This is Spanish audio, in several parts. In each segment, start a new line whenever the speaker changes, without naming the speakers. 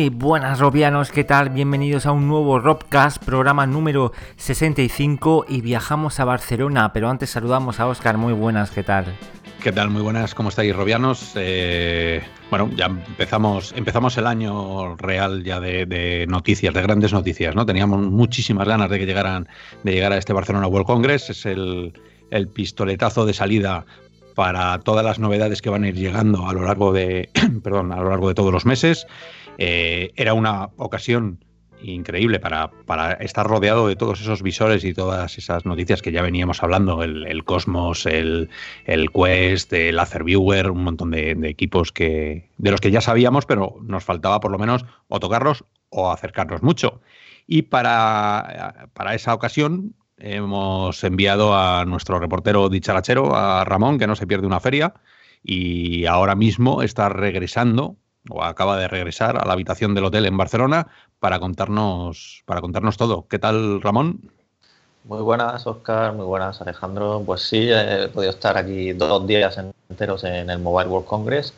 Muy buenas robianos, ¿qué tal? Bienvenidos a un nuevo Robcast, programa número 65 y viajamos a Barcelona, pero antes saludamos a Oscar, muy buenas, ¿qué tal?
¿Qué tal? Muy buenas, ¿cómo estáis robianos? Eh, bueno, ya empezamos, empezamos el año real ya de, noticias, de grandes noticias, ¿no? Teníamos muchísimas ganas de que llegaran, de llegar a este Barcelona World Congress, es el, el pistoletazo de salida para todas las novedades que van a ir llegando a lo largo de, perdón, a lo largo de todos los meses. Eh, era una ocasión increíble para, estar rodeado de todos esos visores y todas esas noticias que ya veníamos hablando, el, Cosmos, el, Quest, el Laser Viewer, un montón de, equipos que, de los que ya sabíamos, pero nos faltaba por lo menos o tocarlos o acercarnos mucho. Y para, para esa ocasión hemos enviado a nuestro reportero dicharachero, a Ramón, que no se pierde una feria, y ahora mismo está regresando o acaba de regresar a la habitación del hotel en Barcelona para contarnos, para contarnos todo. ¿Qué tal, Ramón?
Muy buenas, Oscar. Muy buenas, Alejandro. Pues sí, he podido estar aquí dos días enteros en el Mobile World Congress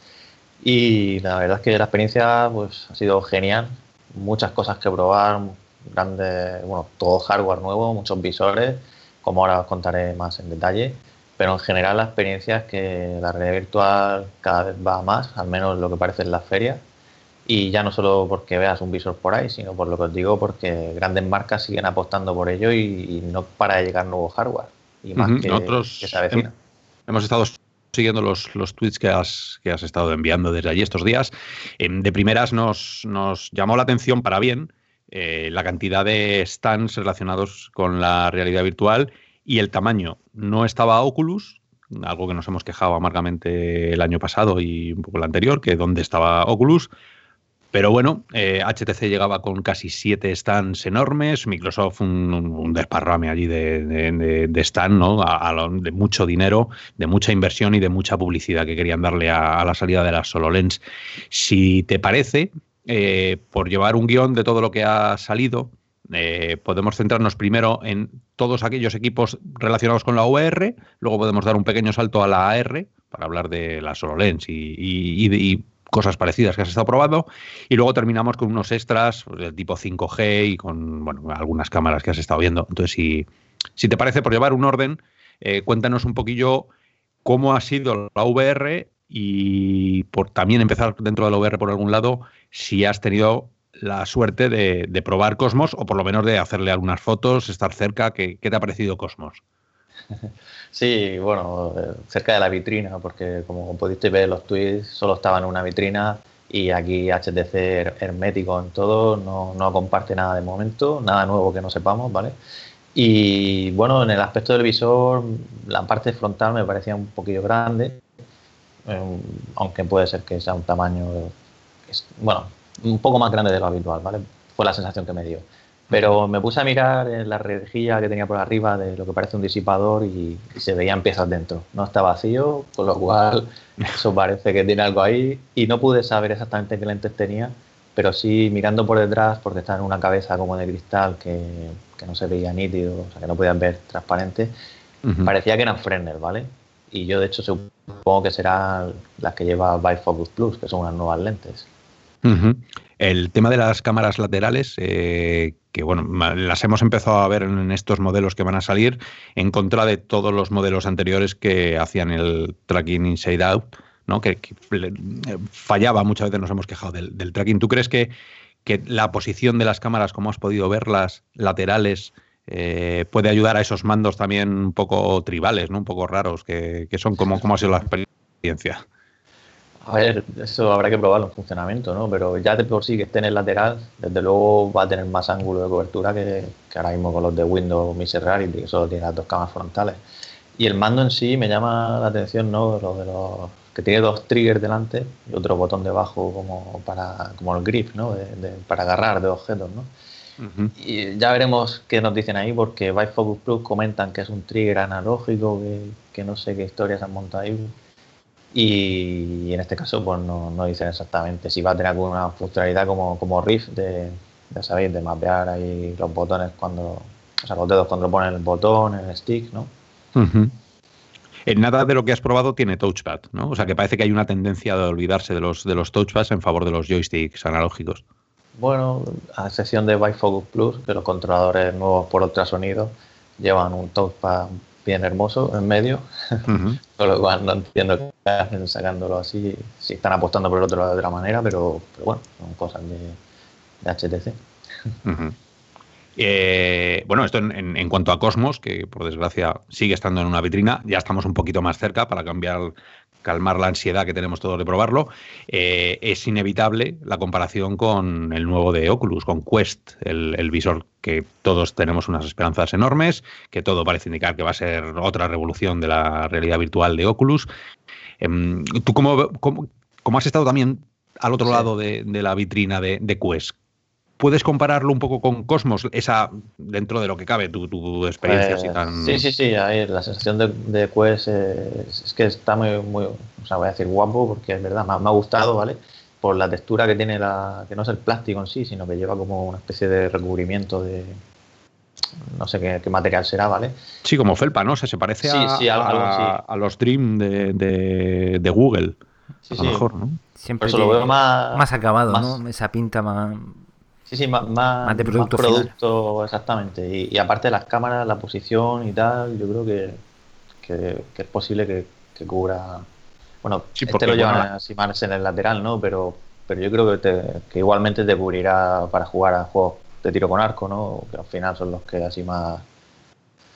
y la verdad es que la experiencia pues, ha sido genial. Muchas cosas que probar, grandes, bueno, todo hardware nuevo, muchos visores, como ahora os contaré más en detalle pero en general la experiencia es que la realidad virtual cada vez va más, al menos lo que parece en las ferias, y ya no solo porque veas un visor por ahí, sino por lo que os digo, porque grandes marcas siguen apostando por ello y, no para de llegar nuevo hardware, y más que,
Nosotros se avecina. Hemos estado siguiendo los, los tweets que has, que has estado enviando desde allí estos días. Em, de primeras nos, nos llamó la atención para bien eh, la cantidad de stands relacionados con la realidad virtual y el tamaño. No estaba Oculus, algo que nos hemos quejado amargamente el año pasado y un poco el anterior, que dónde estaba Oculus. Pero bueno, HTC eh, llegaba con casi siete stands enormes, Microsoft un, desparrame allí de, de, stand, ¿no? de mucho dinero, de mucha inversión y de mucha publicidad que querían darle a, la salida de las HoloLens. Si te parece, eh, por llevar un guion de todo lo que ha salido, eh, podemos centrarnos primero en todos aquellos equipos relacionados con la VR, luego podemos dar un pequeño salto a la AR para hablar de la HoloLens y, y, cosas parecidas que has estado probando, y luego terminamos con unos extras pues, del tipo 5G y con algunas cámaras que has estado viendo. Entonces, si, si te parece, por llevar un orden, eh, cuéntanos un poquillo cómo ha sido la VR y por también empezar dentro de la VR por algún lado, si has tenido la suerte de, probar Cosmos o por lo menos de hacerle algunas fotos, estar cerca. ¿Qué, te ha parecido Cosmos?
Sí, bueno, cerca de la vitrina, porque como pudiste ver los tweets, solo estaba en una vitrina y aquí HTC hermético en todo, no, no comparte nada de momento, nada nuevo que no sepamos, ¿vale? Y bueno, en el aspecto del visor, la parte frontal me parecía un poquillo grande, eh, aunque puede ser que sea un tamaño, bueno, un poco más grande de lo habitual, ¿vale? Fue la sensación que me dio. Pero me puse a mirar en la rejilla que tenía por arriba de lo que parece un disipador y, se veían piezas dentro. No está vacío, con lo cual eso parece que tiene algo ahí. Y no pude saber exactamente qué lentes tenía, pero sí mirando por detrás, porque está en una cabeza como de cristal que, que no se veía nítido, o sea, que no podían ver transparente, parecía que eran Fresnel, ¿vale? Y yo, de hecho, supongo que serán las que lleva Bifocus Plus, que son unas nuevas lentes.
El tema de las cámaras laterales, eh, que bueno, las hemos empezado a ver en estos modelos que van a salir, en contra de todos los modelos anteriores que hacían el tracking inside out, ¿no? Que, fallaba, muchas veces nos hemos quejado del, tracking. ¿Tú crees que, que, la posición de las cámaras, como has podido verlas, laterales, eh, puede ayudar a esos mandos también un poco tribales, ¿no? Un poco raros, que, son como, como ha sido la experiencia.
A ver, eso habrá que probarlo en funcionamiento, ¿no? Pero ya de por sí que esté en el lateral, desde luego va a tener más ángulo de cobertura que, ahora mismo con los de Windows Mi Rarity, que solo tiene las dos cámaras frontales. Y el mando en sí me llama la atención, ¿no? Lo de los que tiene dos triggers delante y otro botón debajo como para como el grip, ¿no? para agarrar de objetos, ¿no? Y ya veremos qué nos dicen ahí, porque Bifocus Plus comentan que es un trigger analógico, que, que no sé qué historias han montado ahí y en este caso, pues no, no dicen exactamente si va a tener alguna funcionalidad como, como Riff de, ya sabéis, de mapear ahí los botones cuando, o sea, los dedos cuando ponen el botón, el stick, ¿no?
En nada de lo que has probado tiene touchpad, ¿no? O sea, que parece que hay una tendencia de olvidarse de los, de los touchpads en favor de los joysticks analógicos.
Bueno, a excepción de Bifocus Plus, que los controladores nuevos por ultrasonido llevan un touchpad bien hermoso en medio, con lo cual no entiendo qué hacen sacándolo así, si están apostando por el otro lado de otra manera, pero, bueno, son cosas de, HTC.
Eh, bueno, esto en, cuanto a Cosmos, que por desgracia sigue estando en una vitrina, ya estamos un poquito más cerca para cambiar, calmar la ansiedad que tenemos todos de probarlo. Eh, es inevitable la comparación con el nuevo de Oculus, con Quest, el, visor que todos tenemos unas esperanzas enormes, que todo parece indicar que va a ser otra revolución de la realidad virtual de Oculus. Em, ¿Tú cómo, cómo, has estado también al otro lado de, la vitrina de, de Quest? ¿Puedes compararlo un poco con Cosmos? Esa, dentro de lo que cabe, tu, tu experiencia así tan.
Sí, sí, sí. Ahí, la sensación de, de Quest es, que está muy, muy, o sea, voy a decir guapo, porque es verdad, me, ha gustado, ¿vale? Por la textura que tiene, la que no es el plástico en sí, sino que lleva como una especie de recubrimiento de. No sé qué, material será, ¿vale?
Sí, como felpa, ¿no? O sea, se parece a, a, los Dream de, de, Google. Sí, a lo mejor, ¿no?
Siempre lo veo más, más acabado, ¿no? Esa pinta más
Sí, sí, más, más, de producto, exactamente. Y, aparte de las cámaras, la posición y tal, yo creo que, es posible que, cubra. Bueno, sí, este lo llevan así más en el lateral, ¿no? Pero, pero yo creo que, que igualmente te cubrirá para jugar a juegos de tiro con arco, ¿no? Que al final son los que así más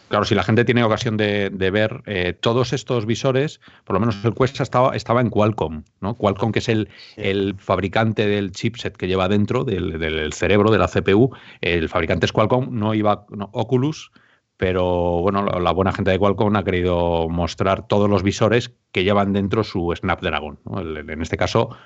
Claro, si la gente tiene ocasión de, ver eh, todos estos visores, por lo menos el Quest estaba, estaba en Qualcomm, ¿no? Qualcomm, que es el, el fabricante del chipset que lleva dentro del, cerebro de la CPU, el fabricante es Qualcomm, no iba Oculus, pero bueno, la, buena gente de Qualcomm ha querido mostrar todos los visores que llevan dentro su Snapdragon. en este caso,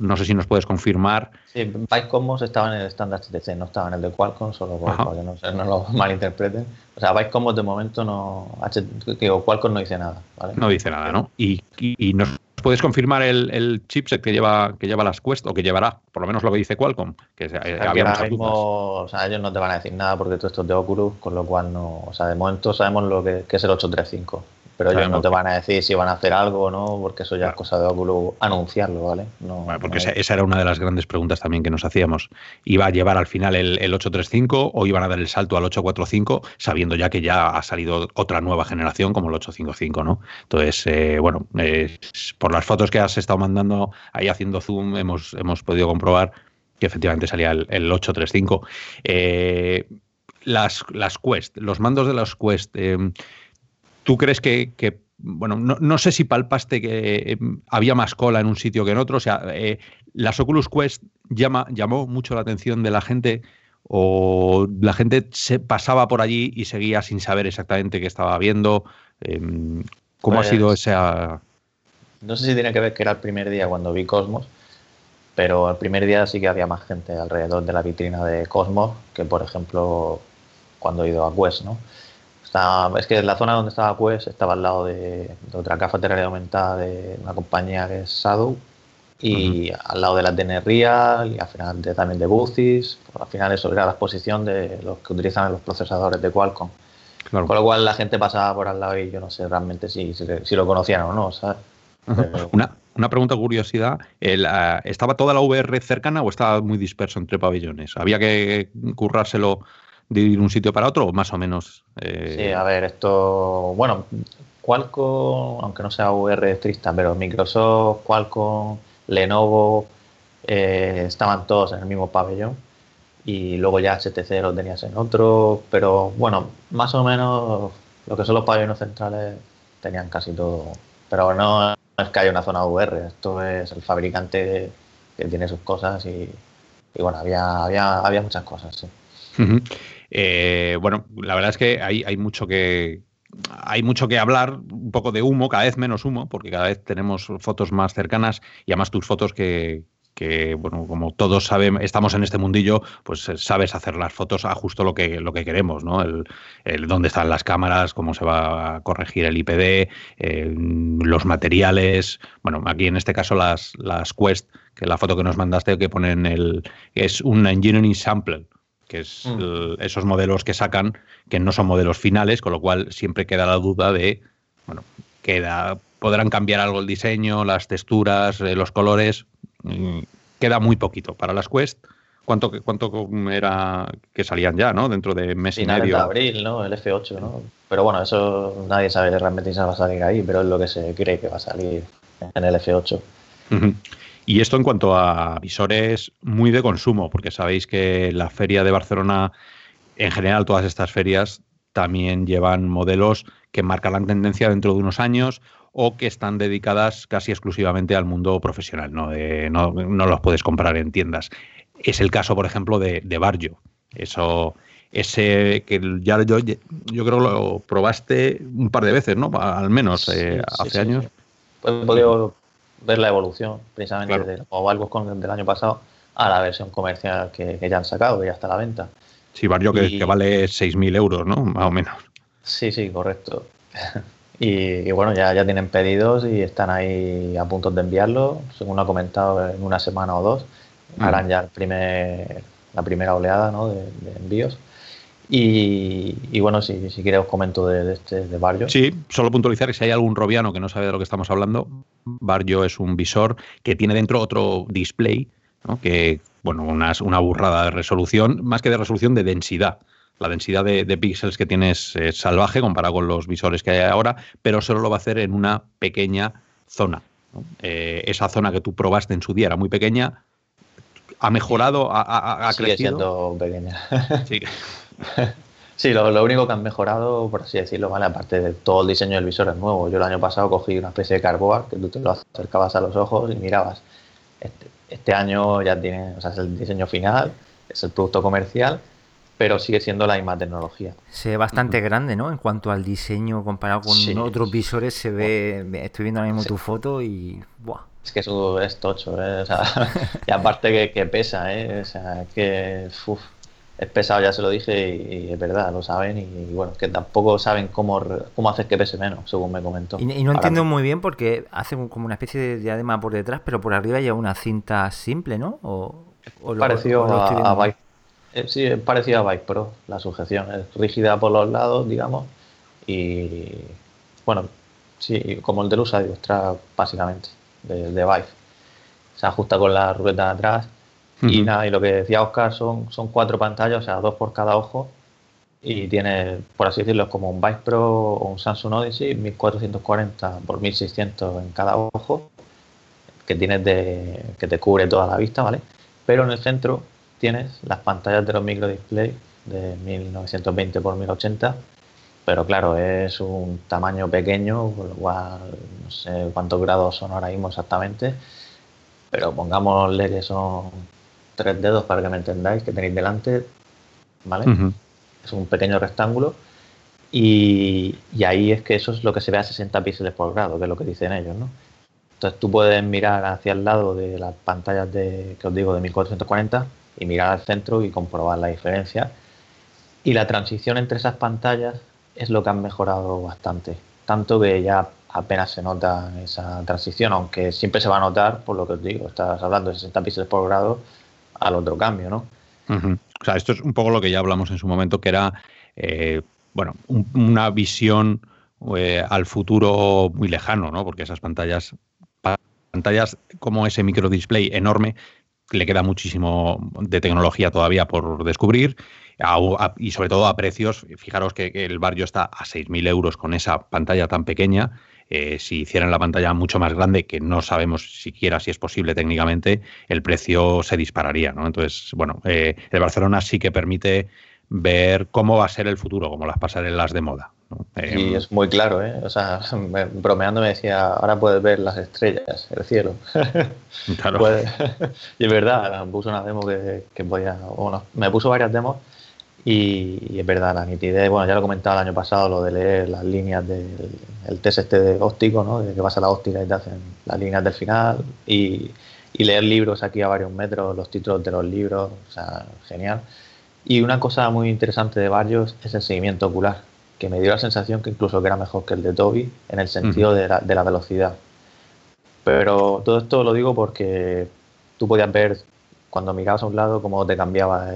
no sé si nos puedes confirmar.
Sí, Bytecomos estaba en el estándar HTC, no estaba en el de Qualcomm, solo para que no, no, lo malinterpreten. O sea, Bytecomos de momento no. digo, Qualcomm no dice nada. ¿vale?
No dice nada, ¿no? Y, y, nos puedes confirmar el, el, chipset que lleva, que lleva las Quest o que llevará, por lo menos lo que dice Qualcomm. Que
eh, había muchas O sea, ellos no te van a decir nada porque todo esto es de Oculus, con lo cual no. O sea, de momento sabemos lo que, que es el 835 pero ellos no te van a decir si van a hacer algo o no, porque eso ya es cosa de Oculus anunciarlo, ¿vale?
No, porque esa, era una de las grandes preguntas también que nos hacíamos. ¿Iba a llevar al final el, 835 o iban a dar el salto al 845, sabiendo ya que ya ha salido otra nueva generación como el 855, ¿no? Entonces, eh, bueno, por las fotos que has estado mandando ahí haciendo zoom, hemos, hemos podido comprobar que efectivamente salía el, 835. Eh, las, las Quest, los mandos de las Quest. Eh, ¿Tú crees que, bueno, no, sé si palpaste que eh, había más cola en un sitio que en otro? O sea, eh, ¿las Oculus Quest llama, llamó mucho la atención de la gente o la gente se pasaba por allí y seguía sin saber exactamente qué estaba viendo? Em, ¿Cómo ha sido pues, esa...?
No sé si tiene que ver que era el primer día cuando vi Cosmos, pero el primer día sí que había más gente alrededor de la vitrina de Cosmos que, por ejemplo, cuando he ido a Quest, ¿no? Es que la zona donde estaba Quest estaba al lado de, otra cafetería aumentada de una compañía que es Shadow y al lado de la Real y al final también de Boothis. Al final eso era la exposición de los que utilizan los procesadores de Qualcomm. Con lo cual la gente pasaba por al lado y yo no sé realmente si, si, lo conocían o no.
una, una pregunta curiosidad, ¿estaba toda la VR cercana o estaba muy disperso entre pabellones? ¿Había que currárselo de ir un sitio para otro o más o menos?
Eh, sí, a ver, esto, bueno, Qualcomm, aunque no sea VR estricta, pero Microsoft, Qualcomm, Lenovo, eh, estaban todos en el mismo pabellón y luego ya HTC lo tenías en otro, pero bueno, más o menos lo que son los pabellones centrales tenían casi todo, pero no es que haya una zona VR, esto es el fabricante que tiene sus cosas y, bueno, había, había, había muchas cosas, sí.
Eh, bueno, la verdad es que hay, mucho que, hay mucho que hablar, un poco de humo, cada vez menos humo, porque cada vez tenemos fotos más cercanas y además tus fotos que, bueno, como todos sabemos, estamos en este mundillo, pues eh, sabes hacer las fotos a justo lo que, lo que queremos, ¿no? El, dónde están las cámaras, cómo se va a corregir el IPD, los materiales, bueno, aquí en este caso las, las Quest, que la foto que nos mandaste que ponen el, es un engineering sample, que es mm. esos modelos que sacan, que no son modelos finales, con lo cual siempre queda la duda de, bueno, queda, podrán cambiar algo el diseño, las texturas, eh, los colores, mm, queda muy poquito para las Quest. ¿Cuánto, cuánto era que salían ya, ¿no? Dentro de mes y medio.
de abril, ¿no? El F8, ¿no? Pero bueno, eso nadie sabe realmente si va a salir ahí, pero es lo que se cree que va a salir en el F8.
Y esto en cuanto a visores muy de consumo, porque sabéis que la feria de Barcelona, en general todas estas ferias, también llevan modelos que marcan la tendencia dentro de unos años o que están dedicadas casi exclusivamente al mundo profesional, no, no, los puedes comprar en tiendas. Es el caso, por ejemplo, de, de Barrio. Eso, ese que ya yo, yo creo que lo probaste un par de veces, ¿no? Al menos eh, hace años.
Pues he podido ver la evolución precisamente de los con del año pasado a la versión comercial que, ya han sacado, que ya está a la venta.
Sí, Barrio que, que, vale 6.000 euros, ¿no? Más o menos.
Sí, sí, correcto. y, bueno, ya, ya tienen pedidos y están ahí a punto de enviarlo, según ha comentado, en una semana o dos. Mm. Harán ya el primer, la primera oleada ¿no? de, envíos. Y, bueno, si, si quieres os comento de, este de Barrio.
Sí, solo puntualizar que si hay algún robiano que no sabe de lo que estamos hablando, Barrio es un visor que tiene dentro otro display, ¿no? que, bueno, una, una burrada de resolución, más que de resolución, de densidad. La densidad de, píxeles que tienes es salvaje comparado con los visores que hay ahora, pero solo lo va a hacer en una pequeña zona. Eh, esa zona que tú probaste en su día era muy pequeña, ha mejorado, ha, ha,
Sigue siendo pequeña. Sí. sí, lo, único que han mejorado, por así decirlo, ¿vale? aparte de todo el diseño del visor es nuevo. Yo el año pasado cogí una especie de cardboard que tú te lo acercabas a los ojos y mirabas. Este, este año ya tiene, o sea, es el diseño final, es el producto comercial pero sigue siendo la misma tecnología.
Se ve bastante grande, ¿no? En cuanto al diseño comparado con otros visores, se ve. Estoy viendo ahora mismo tu foto y. ¡buah!
Es que eso es tocho, ¿eh? O sea, y aparte que, pesa, ¿eh? O sea, que. Es pesado, ya se lo dije, y, es verdad, lo saben. Y, bueno, que tampoco saben cómo, cómo hacer que pese menos, según me comentó.
Y, no entiendo muy bien porque hace como una especie de diadema por detrás, pero por arriba lleva una cinta simple, ¿no? O,
Parecido a, a, eh, sí, es parecido a Bike Pro, la sujeción. Es rígida por los lados, digamos, y bueno, sí, como el de Lusa Extra, básicamente, de, de Vive. Se ajusta con la ruleta de atrás. Y nada, y lo que decía Oscar son, son cuatro pantallas, o sea, dos por cada ojo. Y tiene, por así decirlo, es como un Vive Pro o un Samsung Odyssey, 1440 por 1600 en cada ojo, que tienes de, que te cubre toda la vista, ¿vale? Pero en el centro tienes las pantallas de los microdisplay de 1920 x 1080, pero claro, es un tamaño pequeño, por lo cual no sé cuántos grados son ahora mismo exactamente, pero pongámosle que son tres dedos para que me entendáis, que tenéis delante, ¿vale? Es un pequeño rectángulo y, y, ahí es que eso es lo que se ve a 60 píxeles por grado, que es lo que dicen ellos, ¿no? Entonces tú puedes mirar hacia el lado de las pantallas de, que os digo, de 1440 y mirar al centro y comprobar la diferencia. Y la transición entre esas pantallas es lo que han mejorado bastante. Tanto que ya apenas se nota esa transición, aunque siempre se va a notar, por lo que os digo, estás hablando de 60 píxeles por grado al otro cambio, ¿no?
O sea, esto es un poco lo que ya hablamos en su momento, que era, eh, bueno, una visión eh, al futuro muy lejano, ¿no? Porque esas pantallas, pantallas como ese microdisplay enorme, le queda muchísimo de tecnología todavía por descubrir y sobre todo a precios. Fijaros que, el barrio está a 6.000 euros con esa pantalla tan pequeña. Eh, si hicieran la pantalla mucho más grande, que no sabemos siquiera si es posible técnicamente, el precio se dispararía. ¿no? Entonces, bueno, eh, el Barcelona sí que permite ver cómo va a ser el futuro, como las pasarelas de moda.
Y es muy claro, ¿eh? O sea, bromeando me decía, ahora puedes ver las estrellas, el cielo. Claro. y es verdad, me puso una demo que, que podía, bueno, me puso varias demos y, es verdad, la nitidez, bueno, ya lo comentaba el año pasado, lo de leer las líneas del el test este de óptico, ¿no? De que vas a la óptica y te hacen las líneas del final y, y leer libros aquí a varios metros, los títulos de los libros, o sea, genial. Y una cosa muy interesante de varios es el seguimiento ocular que me dio la sensación que incluso que era mejor que el de Toby en el sentido de, la, de, la, velocidad. Pero todo esto lo digo porque tú podías ver cuando mirabas a un lado cómo te cambiaba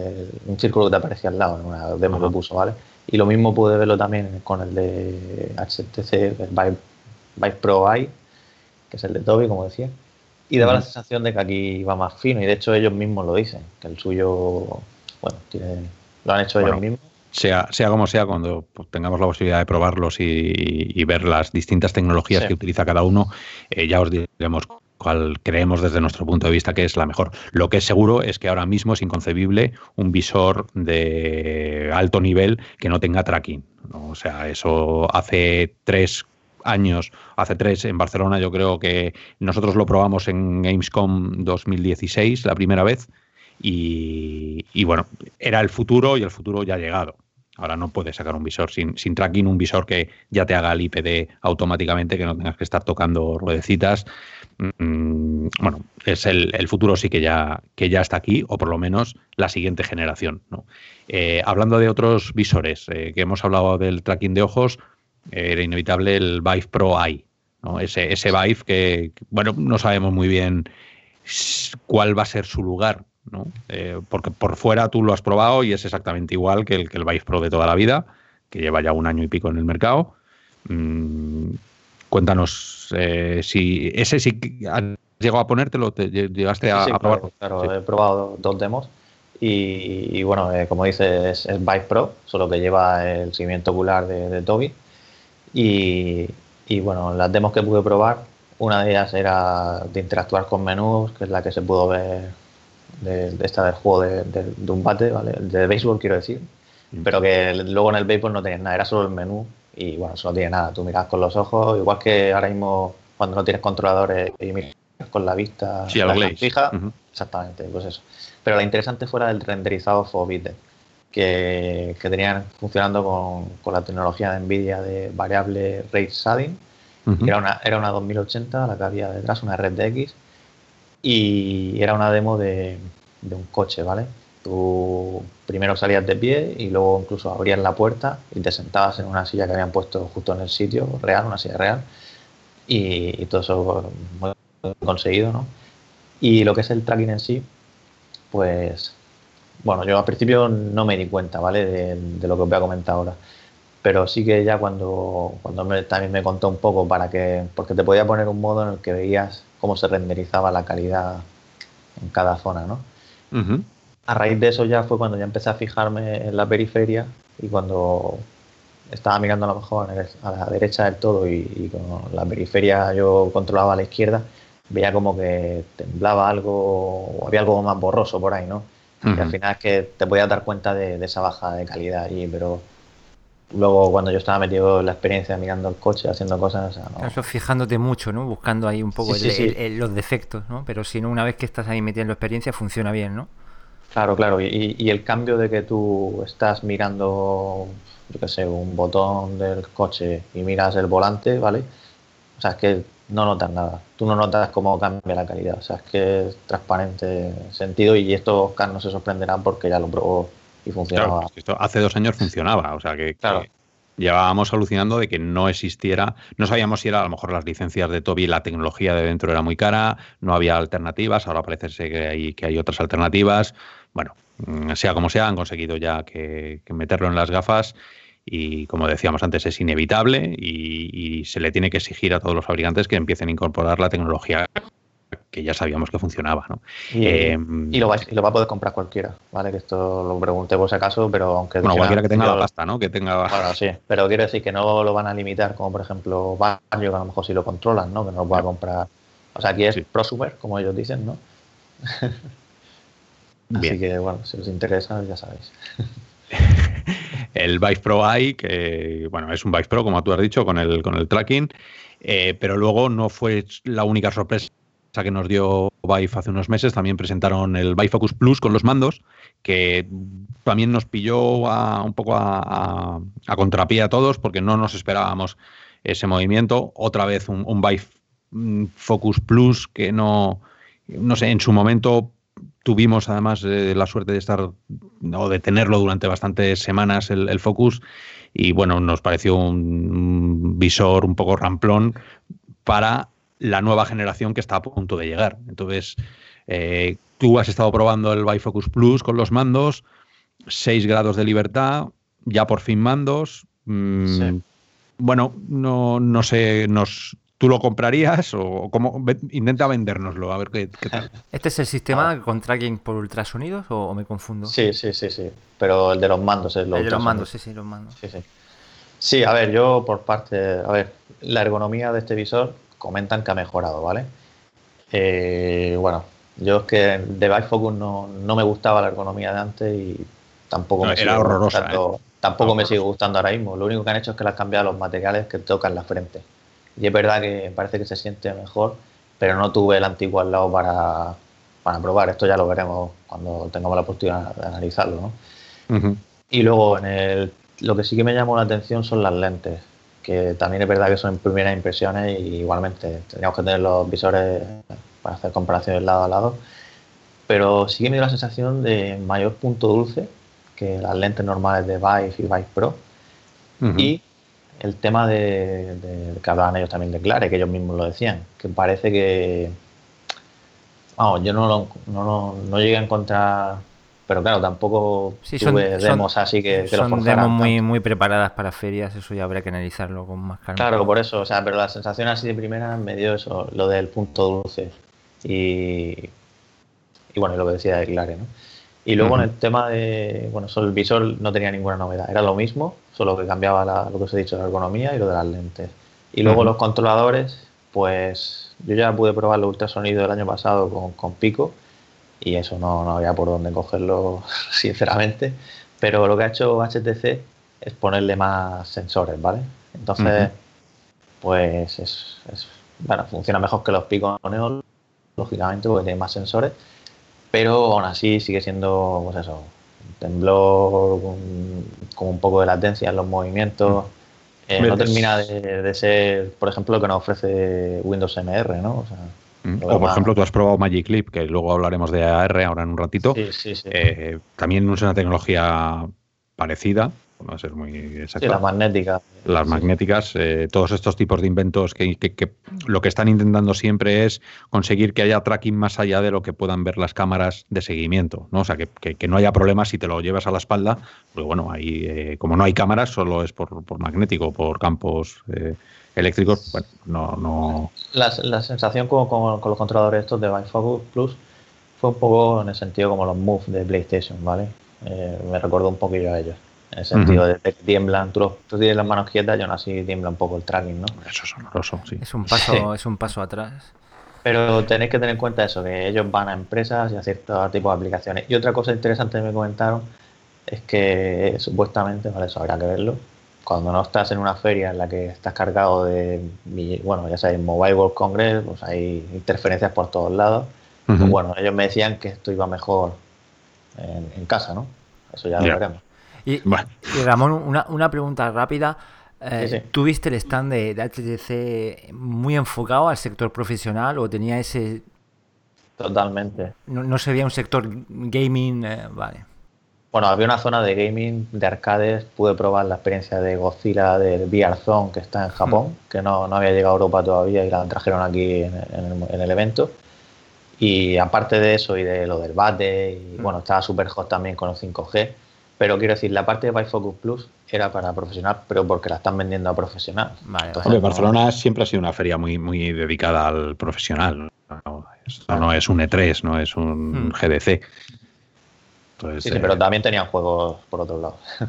un círculo que te aparecía al lado en una demo que puso, ¿vale? Y lo mismo pude verlo también con el de HTC, el Vive, Pro Eye, que es el de Toby, como decía. y daba la sensación de que aquí iba más fino y de hecho ellos mismos lo dicen, que el suyo, bueno, lo han hecho ellos mismos.
Sea, sea como sea, cuando pues, tengamos la posibilidad de probarlos y, ver las distintas tecnologías que utiliza cada uno, eh, ya os diremos cuál creemos desde nuestro punto de vista que es la mejor. Lo que es seguro es que ahora mismo es inconcebible un visor de alto nivel que no tenga tracking. O sea, eso hace tres, años, hace tres en Barcelona, yo creo que nosotros lo probamos en Gamescom 2016 la primera vez y, bueno, era el futuro y el futuro ya ha llegado. Ahora no puedes sacar un visor sin, sin, tracking, un visor que ya te haga el IPD automáticamente, que no tengas que estar tocando ruedecitas. Mm, bueno, es el, futuro sí que ya, que ya está aquí, o por lo menos la siguiente generación. Eh, hablando de otros visores, eh, que hemos hablado del tracking de ojos, era inevitable el Vive Pro Eye, ¿no? ese, ese Vive que, bueno, no sabemos muy bien cuál va a ser su lugar, ¿no? Eh, porque por fuera tú lo has probado y es exactamente igual que el, que el Vive Pro de toda la vida, que lleva ya un año y pico en el mercado. Mm, cuéntanos eh, si ese sí has llegado a ponértelo, te llegaste a, probarlo.
Claro, he probado dos demos y, bueno, eh, como dices, es, Vive Pro, solo que lleva el seguimiento ocular de, de Toby y, bueno, las demos que pude probar, una de ellas era de interactuar con menús, que es la que se pudo ver de, esta del juego de, un bate, ¿vale? De béisbol, quiero decir. Pero que luego en el béisbol no tenías nada, era solo el menú y bueno, eso no tiene nada. Tú miras con los ojos, igual que ahora mismo cuando no tienes controladores y miras con la vista fija. Exactamente, pues eso. Pero lo interesante fuera del renderizado forbidden que, tenían funcionando con, la tecnología de NVIDIA de variable rate shading. era, una, era una 2080 la que había detrás, una red de X, y era una demo de, un coche, ¿vale? Tú primero salías de pie y luego incluso abrías la puerta y te sentabas en una silla que habían puesto justo en el sitio real, una silla real, y, todo eso muy conseguido, ¿no? Y lo que es el tracking en sí, pues bueno, yo al principio no me di cuenta, ¿vale? De, lo que os voy a comentar ahora. Pero sí que ya cuando, cuando también me contó un poco para que, porque te podía poner un modo en el que veías cómo se renderizaba la calidad en cada zona, ¿no? A raíz de eso ya fue cuando ya empecé a fijarme en la periferia y cuando estaba mirando a lo mejor a la derecha del todo y, con la periferia yo controlaba a la izquierda, veía como que temblaba algo o había algo más borroso por ahí, ¿no? Y al final es que te podías dar cuenta de, esa baja de calidad allí, pero luego cuando yo estaba metido en la experiencia mirando el coche, haciendo cosas...
Eso fijándote mucho, ¿no? Buscando ahí un poco los defectos, ¿no? Pero si no, una vez que estás ahí metido en la experiencia, funciona bien, ¿no?
Claro, claro. Y, el cambio de que tú estás mirando, yo qué sé, un botón del coche y miras el volante, ¿vale? O sea, es que no notas nada. Tú no notas cómo cambia la calidad. O sea, es que es transparente sentido y esto Oscar no se sorprenderá porque ya lo probó y funcionaba.
esto hace dos años funcionaba, o sea que, llevábamos alucinando de que no existiera, no sabíamos si era a lo mejor las licencias de Toby, la tecnología de dentro era muy cara, no había alternativas, ahora parece que hay, que hay otras alternativas. Bueno, mm, sea como sea, han conseguido ya que meterlo en las gafas y como decíamos antes es inevitable y, se le tiene que exigir a todos los fabricantes que empiecen a incorporar la tecnología que ya sabíamos que funcionaba. ¿no?
Y, eh, lo, va, a poder comprar cualquiera, ¿vale? Que esto lo pregunté por si acaso, pero aunque...
Bueno, cualquiera que tenga la pasta, ¿no? Que tenga...
Bueno, sí, pero quiero decir que no lo van a limitar, como por ejemplo Banjo, que a lo mejor si lo controlan, ¿no? Que no lo va a comprar... O sea, aquí es prosumer, como ellos dicen, ¿no? Así que, bueno, si os interesa, ya sabéis.
el Vive Pro i, que bueno, es un Vive Pro, como tú has dicho, con el, con el tracking, eh, pero luego no fue la única sorpresa que nos dio Vive hace unos meses, también presentaron el Vive Focus Plus con los mandos, que también nos pilló un poco a, a, contrapié a todos porque no nos esperábamos ese movimiento. Otra vez un, un Vive mm, Focus Plus que no, no sé, en su momento Tuvimos además eh, la suerte de estar o de tenerlo durante bastantes semanas el, Focus y bueno, nos pareció un, visor un poco ramplón para la nueva generación que está a punto de llegar. Entonces, eh, tú has estado probando el Bifocus Plus con los mandos, 6 grados de libertad, ya por fin mandos. Mm, bueno, no, no sé, nos ¿Tú lo comprarías o cómo? Intenta vendérnoslo, a ver qué, tal.
¿Este es el sistema ah. con tracking por ultrasonidos o, me confundo?
Sí, sí, sí, sí. Pero el de los mandos es
lo El de los mandos, sí, sí, los mandos.
Sí, sí. Sí, a ver, yo por parte. A ver, la ergonomía de este visor comentan que ha mejorado, ¿vale? Eh, bueno, yo es que de Bifocus no, no me gustaba la ergonomía de antes y tampoco me sigue gustando, ¿eh? tampoco me sigue gustando ahora mismo. Lo único que han hecho es que le han cambiado los materiales que tocan la frente. Y es verdad que parece que se siente mejor, pero no tuve el antiguo al lado para, para probar. Esto ya lo veremos cuando tengamos la oportunidad de analizarlo. ¿no? Y luego, en el, lo que sí que me llamó la atención son las lentes, que también es verdad que son primeras impresiones y igualmente teníamos que tener los visores para hacer comparaciones lado a lado. Pero sí que me dio la sensación de mayor punto dulce que las lentes normales de Vive y Vive Pro. Y el tema de, que hablaban ellos también de Clare, que ellos mismos lo decían, que parece que, vamos, yo no, lo, no, no, llegué a encontrar, pero claro, tampoco tuve demos así que,
que son demos muy, muy preparadas para ferias, eso ya habría que analizarlo con más calma.
Claro, por eso, o sea, pero la sensación así de primera me dio eso, lo del punto dulce y, y bueno, lo que decía de Clare, ¿no? Y luego en el tema de, bueno, el visor no tenía ninguna novedad, era lo mismo, solo que cambiaba lo que os he dicho, la ergonomía y lo de las lentes. Y luego los controladores, pues yo ya pude probar el ultrasonido del año pasado con, con Pico y eso no, no, había por dónde cogerlo, sinceramente. Pero lo que ha hecho HTC es ponerle más sensores, ¿vale? Entonces, pues es, bueno, funciona mejor que los Pico Neo, lógicamente, porque tiene más sensores pero aún así sigue siendo, pues eso, temblor, con un poco de latencia en los movimientos. Mm. Eh, no termina de, ser, por ejemplo, lo que nos ofrece Windows MR, ¿no? O, sea,
mm. por ejemplo, tú has probado Magic Leap, que luego hablaremos de AR ahora en un ratito. Sí, sí, sí. Eh, también es una tecnología parecida, va a ser muy exacto.
Sí, las magnéticas.
Las magnéticas, eh, todos estos tipos de inventos que, lo que están intentando siempre es conseguir que haya tracking más allá de lo que puedan ver las cámaras de seguimiento, ¿no? O sea, que, no haya problemas si te lo llevas a la espalda, porque bueno, ahí, eh, como no hay cámaras, solo es por, magnético, por campos eh, eléctricos, bueno, no... no...
La, sensación con, con, los controladores estos de Bifocus Plus fue un poco en el sentido como los Move de PlayStation, ¿vale? me recuerdo un poquillo a ellos. En el sentido de que tiemblan, tú, tienes las manos quietas y aún así tiembla un poco el tracking, ¿no?
Eso es horroroso, sí.
Es un paso, es un paso atrás.
Pero tenéis que tener en cuenta eso, que ellos van a empresas y a ciertos tipos de aplicaciones. Y otra cosa interesante que me comentaron es que supuestamente, vale, eso habrá que verlo, cuando no estás en una feria en la que estás cargado de, bueno, ya sabéis, Mobile World Congress, pues hay interferencias por todos lados. Pues bueno, ellos me decían que esto iba mejor en, casa, ¿no? Eso ya lo veremos.
Y, Ramón, una, pregunta rápida. Eh, ¿Tuviste el stand de, HTC muy enfocado al sector profesional o tenía ese...
Totalmente.
No, se veía un sector gaming, eh, vale.
Bueno, había una zona de gaming, de arcades, pude probar la experiencia de Godzilla del VR Zone que está en Japón, hmm. que no, había llegado a Europa todavía y la trajeron aquí en, el, evento. Y aparte de eso y de lo del bate, y hmm. bueno, estaba super hot también con el 5G pero quiero decir, la parte de Bifocus Plus era para profesional, pero porque la están vendiendo a profesional.
Barcelona siempre ha sido una feria muy, muy dedicada al profesional. No, esto no es un E3, no es un hmm. GDC.
Sí, pero eh, también tenían juegos por otro lado.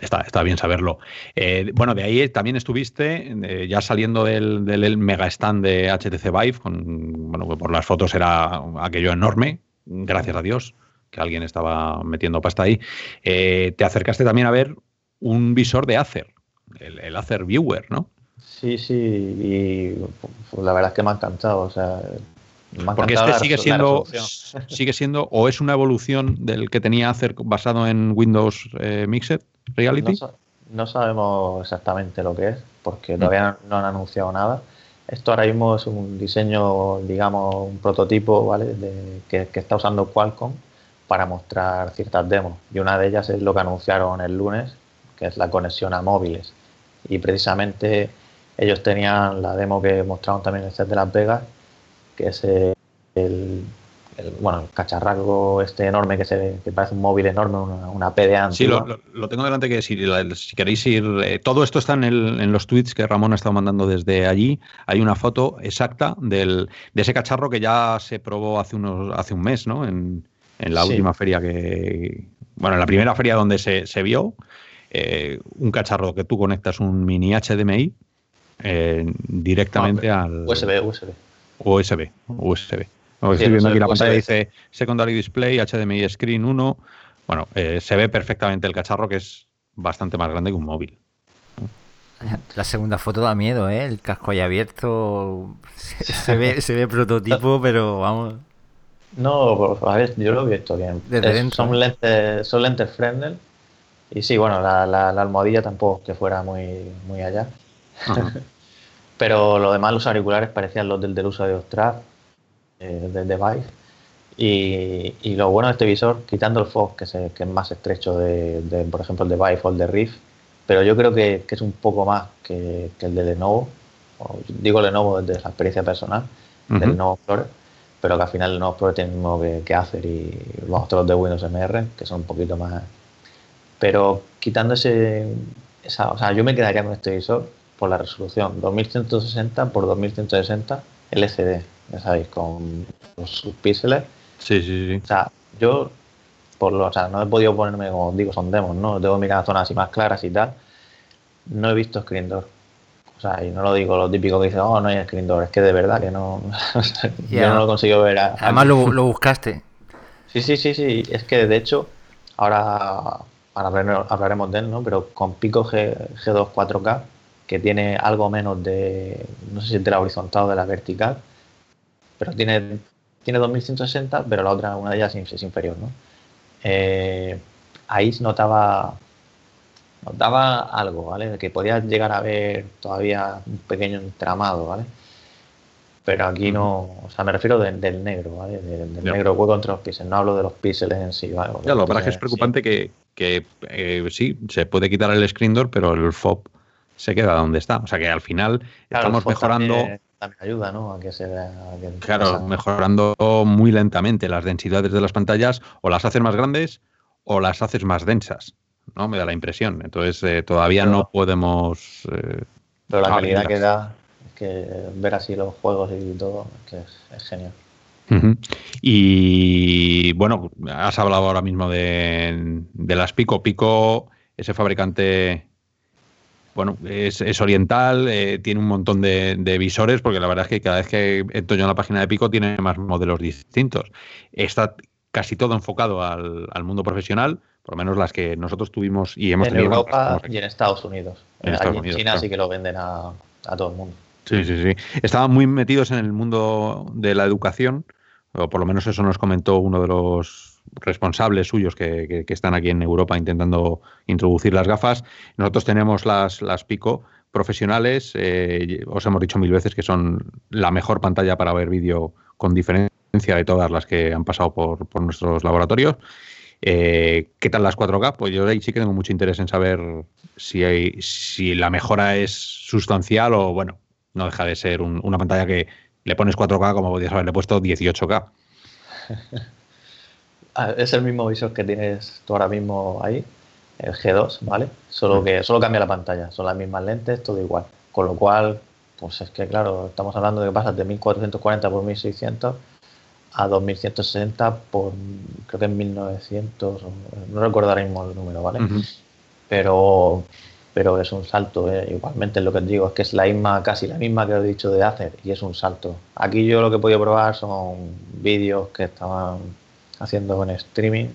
Está, está, bien saberlo. Eh, bueno, de ahí también estuviste, eh, ya saliendo del, del, mega stand de HTC Vive, con, bueno, por las fotos era aquello enorme, gracias a Dios que alguien estaba metiendo pasta ahí, te acercaste también a ver un visor de Acer, el, Acer Viewer, ¿no?
Sí, sí, y pues, la verdad es que me ha encantado, o sea,
Porque este sigue siendo, sigue siendo, o es una evolución del que tenía Acer basado en Windows eh, Mixed Reality.
No, sabemos exactamente lo que es, porque mm. todavía no, han anunciado nada. Esto ahora mismo es un diseño, digamos, un prototipo, ¿vale? De, que, que, está usando Qualcomm para mostrar ciertas demos. Y una de ellas es lo que anunciaron el lunes, que es la conexión a móviles. Y precisamente ellos tenían la demo que mostraron también en el set de Las Vegas, que es el, bueno, el cacharraco este enorme que se que parece un móvil enorme, una, PDA
Sí, lo, tengo delante que si, si queréis ir, eh, todo esto está en, el, en, los tweets que Ramón ha estado mandando desde allí. Hay una foto exacta del, de ese cacharro que ya se probó hace unos hace un mes, ¿no? En, en la última feria que, bueno, en la primera feria donde se, se vio, eh, un cacharro que tú conectas un mini HDMI eh, directamente ah, al
USB, USB.
USB, USB. estoy viendo aquí la pantalla dice Secondary Display, HDMI Screen 1. Bueno, eh, se ve perfectamente el cacharro que es bastante más grande que un móvil.
La segunda foto da miedo, ¿eh? El casco ahí abierto. Se, ve, se ve prototipo, pero vamos.
No, pues, a ver, yo lo he visto bien. son, lentes, son lentes Fresnel. Y sí, bueno, la, la, almohadilla tampoco que fuera muy, muy allá. Pero lo demás, los auriculares parecían los del uso de Ostrad, eh, del device. Y, y, lo bueno de este visor, quitando el Fox, que, que es más estrecho de, por ejemplo, el de Vive o el de Riff, pero yo creo que, que es un poco más que, que, el de Lenovo. digo Lenovo desde la experiencia personal, del Lenovo Explorer pero que al final no Pro tiene lo mismo que, hacer y los otros de Windows MR, que son un poquito más. Pero quitando ese. Esa, o sea, yo me quedaría con este visor por la resolución 2160 por 2160 LCD, ya sabéis, con sus píxeles.
Sí, sí, sí.
O sea, yo, por lo, o sea, no he podido ponerme, como digo, son demos, ¿no? Debo mirar zonas así más claras y tal. No he visto screen door y no lo digo lo típico que dice, oh, no hay screen door, es que de verdad que no. yo no lo consigo ver.
Además lo, buscaste.
Sí, sí, sí, sí. Es que de hecho, ahora, hablaremos de él, ¿no? Pero con Pico G, G2 4K, que tiene algo menos de. No sé si de la horizontal o de la vertical, pero tiene, tiene 2160, pero la otra, una de ellas es inferior, ¿no? Eh, ahí notaba nos daba algo, ¿vale? Que podías llegar a ver todavía un pequeño entramado, ¿vale? Pero aquí no, o sea, me refiero del negro, ¿vale? Del, negro hueco entre los píxeles, no hablo de los píxeles en sí, ¿vale?
Ya, lo que es que es preocupante que, que eh, sí, se puede quitar el screen door, pero el FOB se queda donde está. O sea que al final estamos mejorando.
También, ayuda, ¿no? A que se vea.
claro, mejorando muy lentamente las densidades de las pantallas, o las haces más grandes o las haces más densas. ¿no? Me da la impresión. Entonces eh, todavía no podemos...
Eh, pero la calidad que da, que ver así los juegos y todo, que es, genial.
Y bueno, has hablado ahora mismo de, las Pico. Pico, ese fabricante, bueno, es, oriental, eh, tiene un montón de, visores, porque la verdad es que cada vez que entro yo en la página de Pico tiene más modelos distintos. Está casi todo enfocado al, al mundo profesional, por lo menos las que nosotros tuvimos y hemos
en
tenido.
En Europa y en Estados Unidos. En, China sí que lo venden a, todo el mundo.
Sí, sí, sí. Estaban muy metidos en el mundo de la educación, o por lo menos eso nos comentó uno de los responsables suyos que, están aquí en Europa intentando introducir las gafas. Nosotros tenemos las, las Pico profesionales, eh, os hemos dicho mil veces que son la mejor pantalla para ver vídeo con diferencia de todas las que han pasado por, por nuestros laboratorios. Eh, ¿Qué tal las 4K? Pues yo ahí sí que tengo mucho interés en saber si, hay, si la mejora es sustancial o, bueno, no deja de ser una pantalla que le pones 4K como podrías haberle puesto 18K.
Ah, es el mismo visor que tienes tú ahora mismo ahí, el G2, ¿vale? Solo que solo cambia la pantalla, son las mismas lentes, todo igual. Con lo cual, pues es que claro, estamos hablando de que pasas de 1440 por 1600 a 2160 por creo que en 1900, no recuerdo ahora mismo el número, ¿vale? Pero pero es un salto, ¿eh? igualmente lo que os digo es que es la misma, casi la misma que os he dicho de hacer y es un salto. Aquí yo lo que he podido probar son vídeos que estaban haciendo en streaming.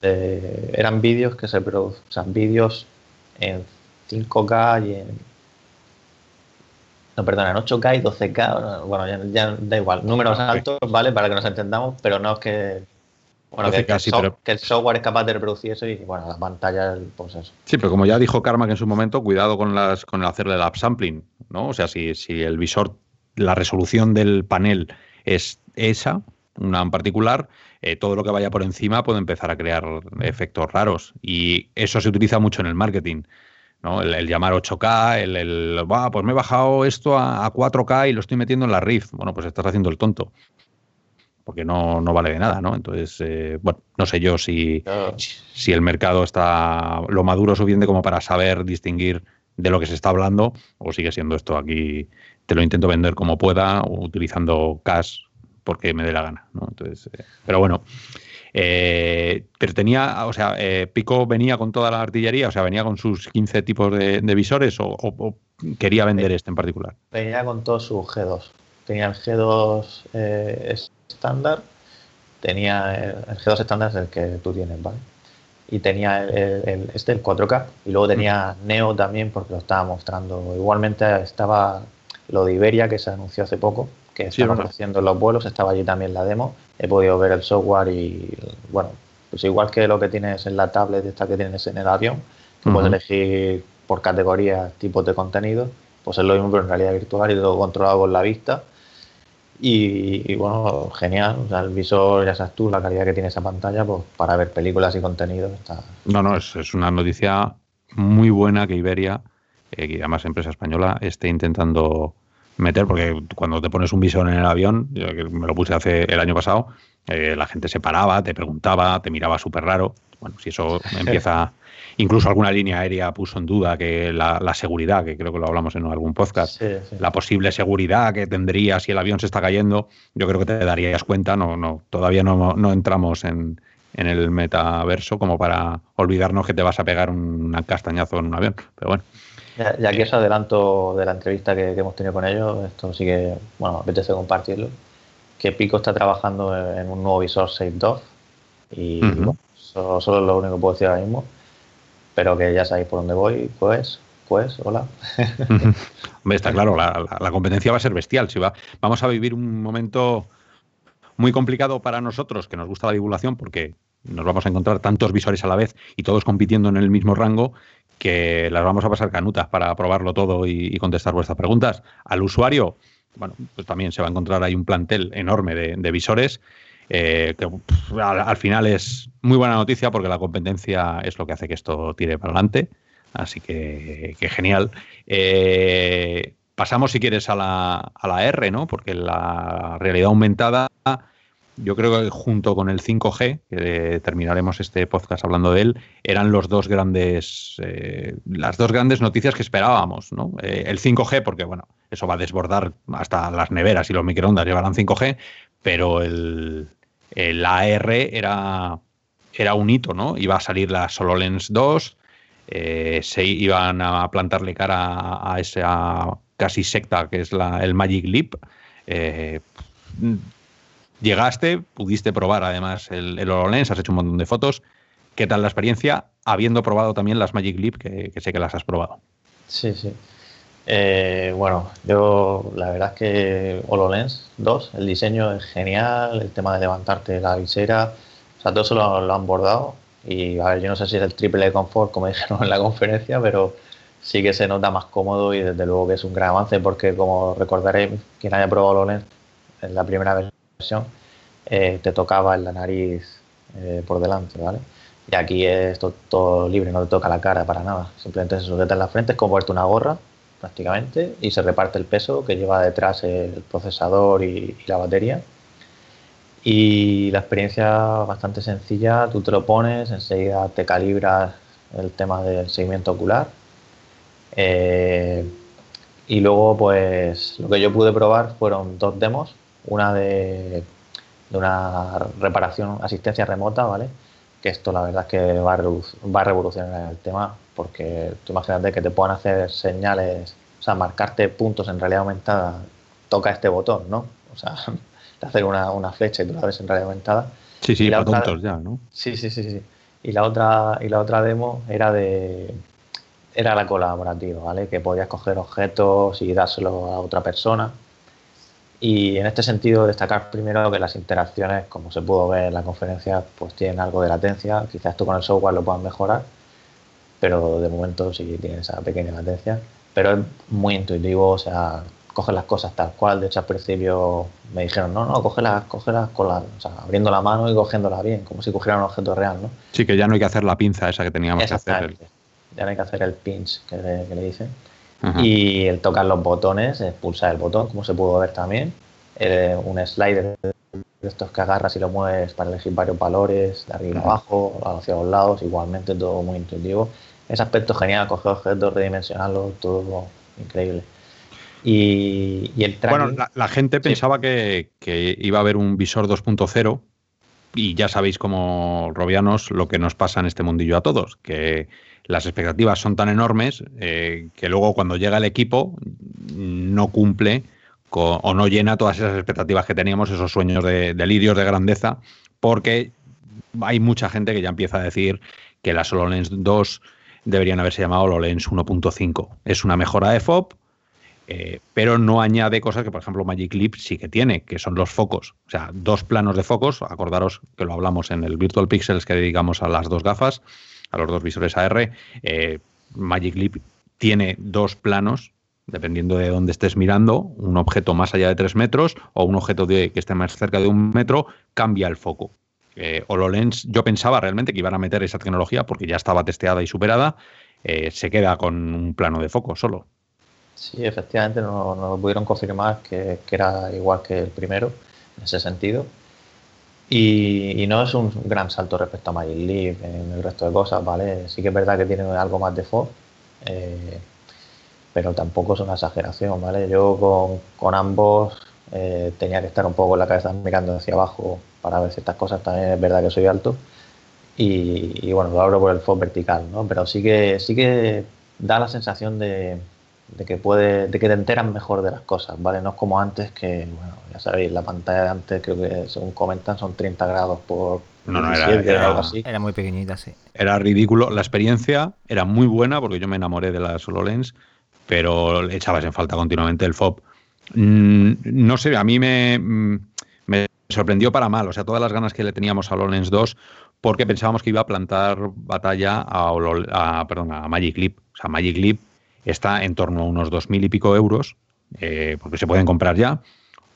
eran vídeos que se sea, vídeos en 5K y en no, perdona, en 8K y 12K, bueno, ya, da igual, números altos, ¿vale? Para que nos entendamos, pero no es que, bueno, que, el software es capaz de reproducir eso y, bueno, la pantalla, pues eso.
Sí, pero como ya dijo Karma que en su momento, cuidado con las con el hacerle el upsampling, ¿no? O sea, si, si el visor, la resolución del panel es esa, una en particular, eh, todo lo que vaya por encima puede empezar a crear efectos raros. Y eso se utiliza mucho en el marketing. El, llamar 8K, el, el pues me he bajado esto a, 4K y lo estoy metiendo en la RIF. Bueno, pues estás haciendo el tonto. porque no, no vale de nada, ¿no? Entonces, eh, bueno, no sé yo si, si el mercado está lo maduro suficiente como para saber distinguir de lo que se está hablando o sigue siendo esto aquí, te lo intento vender como pueda, utilizando cash porque me dé la gana, ¿no? Entonces, eh, pero bueno, eh, pero tenía, o sea, eh, Pico venía con toda la artillería, o sea, venía con sus 15 tipos de, visores o, quería vender este en particular.
Venía con todos sus G2. Tenía el G2 eh, estándar, tenía el, G2 estándar es el que tú tienes, ¿vale? Y tenía el, este, el 4K, y luego tenía Neo también porque lo estaba mostrando. Igualmente estaba lo de Iberia que se anunció hace poco, que estamos haciendo los vuelos, estaba allí también la demo, he podido ver el software y bueno, pues igual que lo que tienes en la tablet esta que tienes en el avión, que puedes elegir por categorías, tipos de contenido, pues es lo mismo pero en realidad virtual y todo controlado con la vista. Y, bueno, genial, o sea, el visor, ya sabes tú, la calidad que tiene esa pantalla, pues para ver películas y contenido está...
No, no, es, es una noticia muy buena que Iberia, eh, que además empresa española, esté intentando meter, porque cuando te pones un visor en el avión, yo me lo puse hace el año pasado, eh, la gente se paraba, te preguntaba, te miraba súper raro. Bueno, si eso empieza, incluso alguna línea aérea puso en duda que la, seguridad, que creo que lo hablamos en algún podcast, la posible seguridad que tendría si el avión se está cayendo, yo creo que te darías cuenta, no, no, todavía no, no entramos en, en el metaverso como para olvidarnos que te vas a pegar un castañazo en un avión, pero bueno.
Ya, ya que os adelanto de la entrevista que, hemos tenido con ellos, esto sí que, bueno, apetece compartirlo, que Pico está trabajando en un nuevo visor Safe 2 y bueno, eso, es lo único que puedo decir ahora mismo, pero que ya sabéis por dónde voy, pues, pues, hola.
Hombre, está claro, la, la, competencia va a ser bestial, si va, vamos a vivir un momento muy complicado para nosotros, que nos gusta la divulgación, porque nos vamos a encontrar tantos visores a la vez y todos compitiendo en el mismo rango, que las vamos a pasar canutas para probarlo todo y, contestar vuestras preguntas. Al usuario, bueno, pues también se va a encontrar ahí un plantel enorme de, visores. Eh, que al, final es muy buena noticia porque la competencia es lo que hace que esto tire para adelante. Así que, genial. Eh, pasamos, si quieres, a la, a la R, ¿no? Porque la realidad aumentada yo creo que junto con el 5G, que terminaremos este podcast hablando de él, eran los dos grandes, eh, las dos grandes noticias que esperábamos. ¿no? Eh, el 5G, porque bueno, eso va a desbordar hasta las neveras y los microondas llevarán 5G, pero el, AR era, era un hito, ¿no? Iba a salir la SoloLens 2, eh, se iban a plantarle cara a, esa casi secta que es la, el Magic Leap Llegaste, pudiste probar además el, el HoloLens, has hecho un montón de fotos. ¿Qué tal la experiencia? Habiendo probado también las Magic Leap, que, sé que las has probado.
Sí, sí. Eh, bueno, yo la verdad es que HoloLens 2, el diseño es genial, el tema de levantarte la visera, o sea, todo eso lo, han bordado. Y a ver, yo no sé si es el triple de confort, como dijeron en la conferencia, pero sí que se nota más cómodo y desde luego que es un gran avance porque como recordaréis, quien haya probado HoloLens en la primera vez eh, te tocaba en la nariz eh, por delante, ¿vale? Y aquí es todo, libre, no te toca la cara para nada. Simplemente se sujeta en la frente, es como verte una gorra, prácticamente, y se reparte el peso que lleva detrás el procesador y, la batería. Y la experiencia bastante sencilla, tú te lo pones, enseguida te calibras el tema del seguimiento ocular. Eh, y luego, pues lo que yo pude probar fueron dos demos una de, una reparación, asistencia remota, ¿vale? Que esto la verdad es que va a, va a revolucionar el tema, porque tú imagínate que te puedan hacer señales, o sea, marcarte puntos en realidad aumentada, toca este botón, ¿no? O sea, te hacer una, una flecha y tú la ves en realidad aumentada.
Sí, sí, tontos ya, ¿no?
Sí, sí, sí, sí. Y la otra, y la otra demo era de era la colaborativa, ¿vale? Que podías coger objetos y dárselo a otra persona. Y en este sentido, destacar primero que las interacciones, como se pudo ver en la conferencia, pues tienen algo de latencia. Quizás tú con el software lo puedas mejorar, pero de momento sí tiene esa pequeña latencia. Pero es muy intuitivo, o sea, coge las cosas tal cual. De hecho, al principio me dijeron, no, no, cógelas, cógelas con la, o sea, abriendo la mano y cogiéndola bien, como si cogieran un objeto real, ¿no?
Sí, que ya no hay que hacer la pinza esa que teníamos que hacer.
Ya no hay que hacer el pinch que le, que le dicen. Y el tocar los botones, pulsar el botón, como se pudo ver también, un slider del estos que agarras y lo mueves para elegir varios valores, de arriba a abajo, hacia los lados, igualmente todo muy intuitivo. Ese aspecto genial, coger objetos, redimensionarlos, todo increíble. Y, el
Bueno, la, gente pensaba que, iba a haber un visor 2.0 y ya sabéis como robianos lo que nos pasa en este mundillo a todos, que las expectativas son tan enormes eh, que luego cuando llega el equipo no cumple o no llena todas esas expectativas que teníamos, esos sueños de, delirios de grandeza, porque hay mucha gente que ya empieza a decir que las HoloLens 2 deberían haberse llamado HoloLens 1.5. Es una mejora de FOB, eh, pero no añade cosas que, por ejemplo, Magic Leap sí que tiene, que son los focos. O sea, dos planos de focos. Acordaros que lo hablamos en el Virtual Pixels que dedicamos a las dos gafas, a los dos visores AR. Eh, Magic Leap tiene dos planos, dependiendo de dónde estés mirando, un objeto más allá de tres metros o un objeto que esté más cerca de un metro, cambia el foco. Eh, HoloLens, yo pensaba realmente que iban a meter esa tecnología porque ya estaba testeada y superada. se queda con un plano de foco solo.
Sí, efectivamente nos, lo pudieron confirmar que, era igual que el primero en ese sentido. Y, no es un gran salto respecto a Magic Leap en el resto de cosas, ¿vale? Sí que es verdad que tiene algo más de FOB, eh, pero tampoco es una exageración, ¿vale? Yo con, con ambos eh, tenía que estar un poco en la cabeza mirando hacia abajo para ver ciertas cosas. También es verdad que soy alto. Y, y bueno, lo abro por el FOB vertical, ¿no? Pero sí que, sí que da la sensación de, de que puede, de que te enteras mejor de las cosas, ¿vale? No es como antes que, bueno, ya sabéis, la pantalla de antes creo que según comentan son 30 grados por
no, no, era, era, algo así.
era muy pequeñita, sí.
Era ridículo. La experiencia era muy buena porque yo me enamoré de la HoloLens, pero echabas en falta continuamente el FOB. Mm, no sé, a mí me, mm, me sorprendió para mal. O sea, todas las ganas que le teníamos a HoloLens 2 porque pensábamos que iba a plantar batalla a, a, perdón, a Magic Leap. O sea, Magic Leap está en torno a unos 2.000 y pico euros, eh, porque se pueden comprar ya.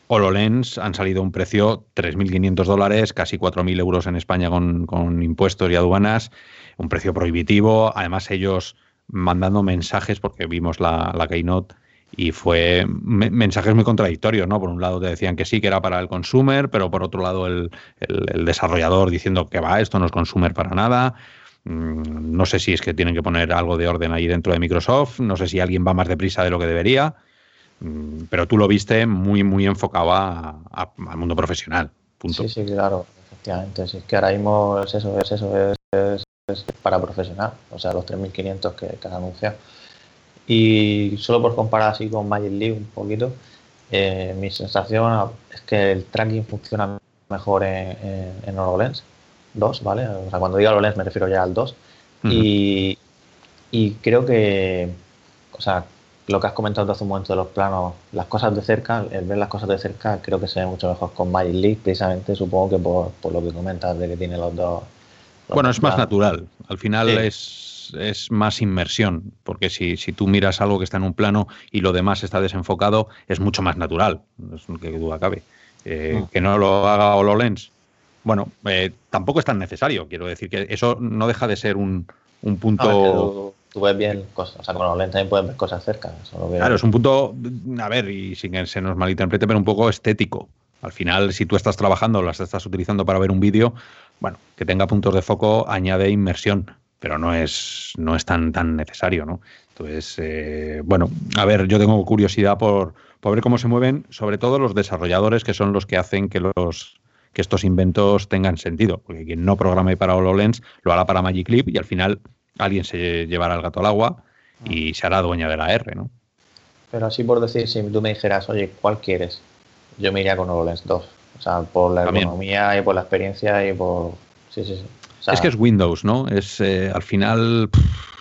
HoloLens han salido a un precio 3.500 dólares, casi 4.000 euros en España con, impuestos y aduanas, un precio prohibitivo. Además, ellos mandando mensajes, porque vimos la, la Keynote y fue mensajes muy contradictorios, ¿no? Por un lado te decían que sí, que era para el consumer, pero por otro lado el, el desarrollador diciendo que va, esto no es consumer para nada. Mm, no sé si es que tienen que poner algo de orden ahí dentro de Microsoft, no sé si alguien va más deprisa de lo que debería, mm, pero tú lo viste muy, muy enfocado al mundo profesional.
Sí, sí, claro, efectivamente. Sí, es que ahora mismo es eso, es eso, es, para profesional, o sea, los 3.500 que, que anunciado. Y solo por comparar así con Magic Leap un poquito, eh, mi sensación es que el tracking funciona mejor en, en HoloLens 2, ¿vale? O sea, cuando diga HoloLens me refiero ya al 2. y, creo que, o sea, lo que has comentado hace un momento de los planos, las cosas de cerca, el ver las cosas de cerca, creo que se ve mucho mejor con Magic League, precisamente supongo que por, lo que comentas de que tiene los dos.
bueno, es más natural. Al final es, es, más inmersión, porque si, si tú miras algo que está en un plano y lo demás está desenfocado, es mucho más natural, es que duda cabe. Eh, mm. Que no lo haga HoloLens, bueno, eh, tampoco es tan necesario. Quiero decir que eso no deja de ser un, punto.
tú, ves bien cosas, o sea, con los lentes también puedes ver cosas cerca.
claro, es un punto, a ver, y sin que se nos malinterprete, pero un poco estético. Al final, si tú estás trabajando, las estás utilizando para ver un vídeo, bueno, que tenga puntos de foco añade inmersión, pero no es, no es tan, tan necesario, ¿no? Entonces, eh, bueno, a ver, yo tengo curiosidad por, por ver cómo se mueven, sobre todo los desarrolladores, que son los que hacen que los que estos inventos tengan sentido, porque quien no programe para HoloLens lo hará para Magic Leap y al final alguien se llevará el gato al agua y se hará dueña de la R, ¿no?
Pero así por decir, si tú me dijeras, oye, ¿cuál quieres? Yo me iría con HoloLens 2. O sea, por la economía y por la experiencia y por... Sí, sí, sí.
es que es Windows, ¿no? Es eh, al final,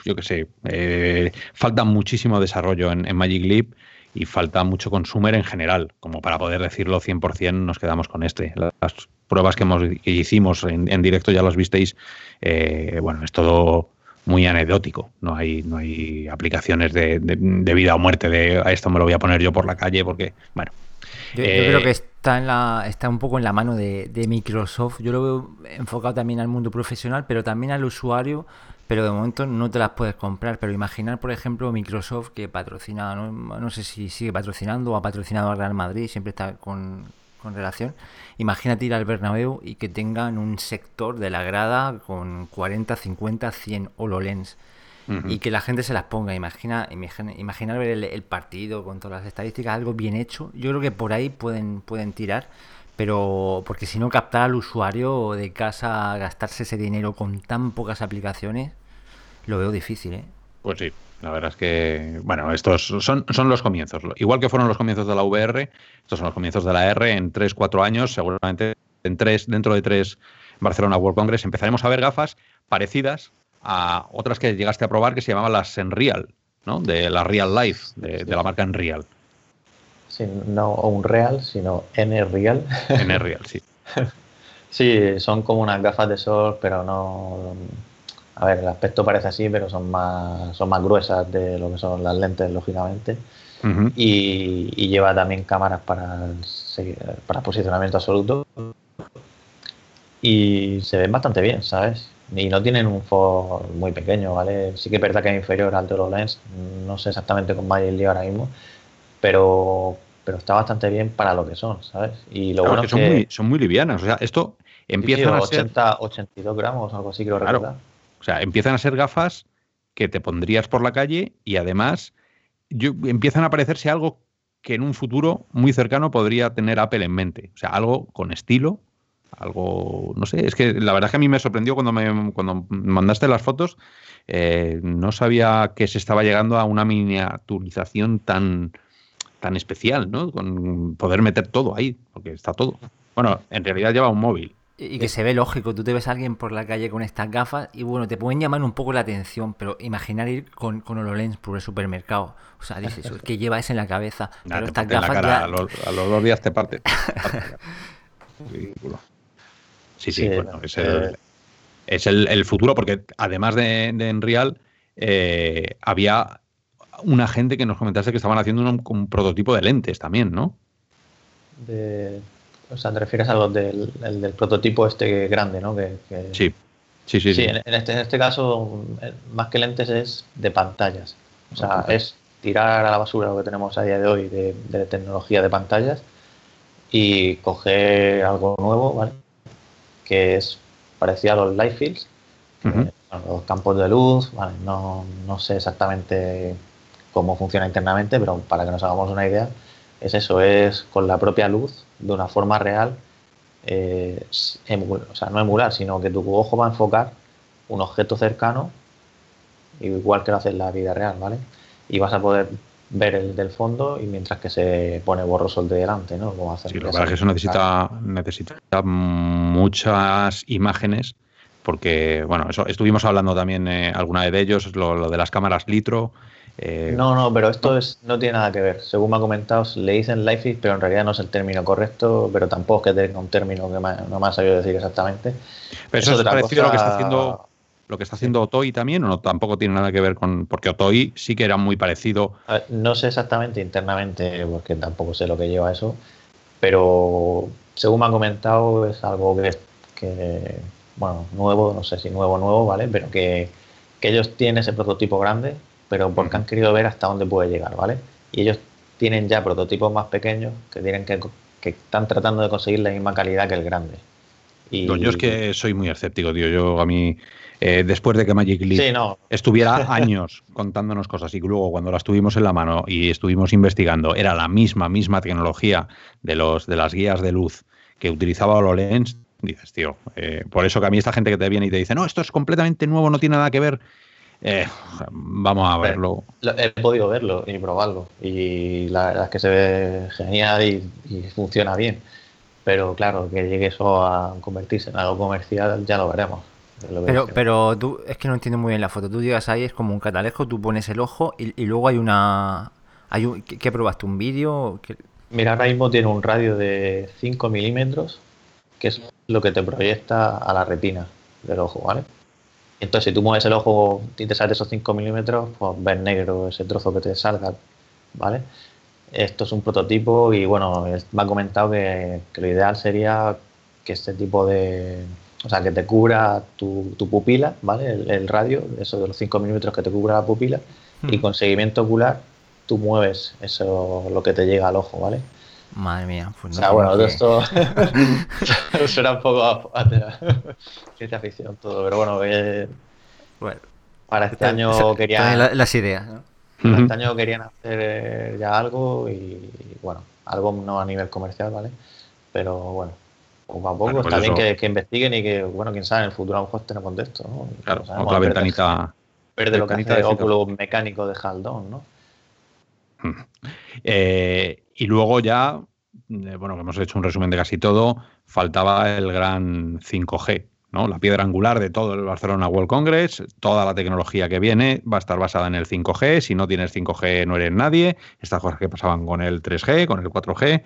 yo qué sé, eh, falta muchísimo desarrollo en, en Magic Leap y falta mucho consumer en general, como para poder decirlo 100% nos quedamos con este. Las pruebas que, hemos, hicimos en, directo ya las visteis, eh, bueno, es todo muy anecdótico, no hay, no hay aplicaciones de, vida o muerte de a esto me lo voy a poner yo por la calle porque, bueno.
Yo, creo que eh, está, en la, está un poco en la mano de, de Microsoft. Yo lo veo enfocado también al mundo profesional, pero también al usuario pero de momento no te las puedes comprar. Pero imaginar, por ejemplo, Microsoft que patrocina, no, sé si sigue patrocinando o ha patrocinado al Real Madrid, siempre está con, con relación. Imagínate ir al Bernabéu y que tengan un sector de la grada con 40, 50, 100 HoloLens y que la gente se las ponga. Imagina, imagina imaginar ver el, partido con todas las estadísticas, algo bien hecho. Yo creo que por ahí pueden, pueden tirar, pero porque si no captar al usuario de casa, gastarse ese dinero con tan pocas aplicaciones, lo veo difícil, ¿eh?
Pues sí, la verdad es que, bueno, estos son, son los comienzos. Igual que fueron los comienzos de la VR, estos son los comienzos de la R. En 3-4 años, seguramente en tres, dentro de tres Barcelona World Congress, empezaremos a ver gafas parecidas a otras que llegaste a probar que se llamaban las Enreal, ¿no? De la Real Life, de, la marca Enreal.
No un Real, sino N-Real.
N-Real, sí.
sí, son como unas gafas de sol, pero no... A ver, el aspecto parece así, pero son más, son más gruesas de lo que son las lentes, lógicamente. y, y, lleva también cámaras para, para posicionamiento absoluto. Y se ven bastante bien, ¿sabes? y no tienen un for muy pequeño, ¿vale? Sí que es verdad que es inferior al de los Lens, no sé exactamente con Magic Leap ahora mismo, pero, pero está bastante bien para lo que son, ¿sabes?
Y lo bueno es que son, muy, son muy livianas, o sea, esto empieza a ser...
82 gramos, algo así creo recordar.
O sea, empiezan a ser gafas que te pondrías por la calle y además yo, empiezan a parecerse algo que en un futuro muy cercano podría tener Apple en mente. O sea, algo con estilo, algo, no sé, es que la verdad es que a mí me sorprendió cuando me cuando mandaste las fotos, eh, no sabía que se estaba llegando a una miniaturización tan, tan especial, ¿no? Con poder meter todo ahí, porque está todo. Bueno, en realidad lleva un móvil.
Y que se ve lógico, tú te ves a alguien por la calle con estas gafas y bueno, te pueden llamar un poco la atención, pero imaginar ir con, con HoloLens por el supermercado. O sea, dices, que lleva eso en la cabeza. pero estas gafas
a, los, dos días te parte. Ridículo. Sí, sí, bueno, es, el, es el, futuro, porque además de, de Enreal, eh, había una gente que nos comentase que estaban haciendo un, prototipo de lentes también, ¿no?
o sea, te refieres a los del, del prototipo este grande, ¿no? Que,
Sí, sí, sí.
Sí, En, este, en este caso, eh, más que lentes es de pantallas. O sea, es tirar a la basura lo que tenemos a día de hoy de, de tecnología de pantallas y coger algo nuevo, ¿vale? que es parecido a los light fields, los campos de luz, no, sé exactamente cómo funciona internamente, pero para que nos hagamos una idea, es eso, es con la propia luz, de una forma real, eh, o sea, no emular, sino que tu ojo va a enfocar un objeto cercano, igual que lo hace en la vida real, ¿vale? Y vas a poder ver el del fondo y mientras que se pone borroso el de delante, ¿no?
hacer sí, lo que que eso necesita, necesita muchas imágenes porque, bueno, eso estuvimos hablando también eh, alguna de ellos, lo, de las cámaras litro.
Eh, no, no, pero esto es no tiene nada que ver. Según me ha comentado, le dicen life pero en realidad no es el término correcto, pero tampoco es que tenga un término que no me ha sabido decir exactamente.
Pero eso, es parecido a lo que está haciendo lo que está haciendo Otoi también o no tampoco tiene nada que ver con porque Otoi sí que era muy parecido
no sé exactamente internamente porque tampoco sé lo que lleva eso pero según me han comentado es algo que, bueno nuevo no sé si nuevo nuevo vale pero que, ellos tienen ese prototipo grande pero porque han querido ver hasta dónde puede llegar vale y ellos tienen ya prototipos más pequeños que tienen que, que están tratando de conseguir la misma calidad que el grande.
Y, yo es que soy muy escéptico, tío. Yo a mí eh, después de que Magic Leap estuviera años contándonos cosas y luego cuando las tuvimos en la mano y estuvimos investigando, era la misma, misma tecnología de, los, de las guías de luz que utilizaba HoloLens, dices, tío, eh, por eso que a mí esta gente que te viene y te dice, no, esto es completamente nuevo, no tiene nada que ver, eh, vamos a verlo.
He podido verlo y probarlo y la verdad es que se ve genial y funciona bien. Pero claro, que llegue eso a convertirse en algo comercial ya lo veremos.
Pero, pero tú, es que no entiendo muy bien la foto. Tú llegas ahí, es como un catalejo, tú pones el ojo y, luego hay una. Hay un, ¿qué, probaste? ¿Un vídeo?
Mira, ahora mismo tiene un radio de 5 milímetros, que es lo que te proyecta a la retina del ojo, ¿vale? Entonces, si tú mueves el ojo y te sale esos 5 milímetros, pues ves negro ese trozo que te salga, ¿vale? Esto es un prototipo y bueno, me ha comentado que lo ideal sería que este tipo de, o sea, que te cubra tu, pupila, ¿vale? El, radio, eso de los 5 milímetros que te cubra la pupila, y hmm. con seguimiento ocular tú mueves eso, lo que te llega al ojo, ¿vale?
Madre mía.
Pues o sea, bueno, de esto suena un poco a, ciencia ficción todo, pero bueno, eh, bueno para este año querían...
las ideas,
Para este año querían hacer ya algo y, bueno, algo no a nivel comercial, ¿vale? Pero bueno, poco a poco está bien que, investiguen y que, bueno, quién sabe, en el futuro a lo mejor tenemos de esto, ¿no?
Claro, otra ventanita...
Verde lo que hace el óculo mecánico de Haldón, ¿no?
Eh, y luego ya, eh, bueno, hemos hecho un resumen de casi todo, faltaba el gran 5G, ¿no? La piedra angular de todo el Barcelona World Congress, toda la tecnología que viene va a estar basada en el 5G, si no tienes 5G no eres nadie, estas cosas que pasaban con el 3G, con el 4G,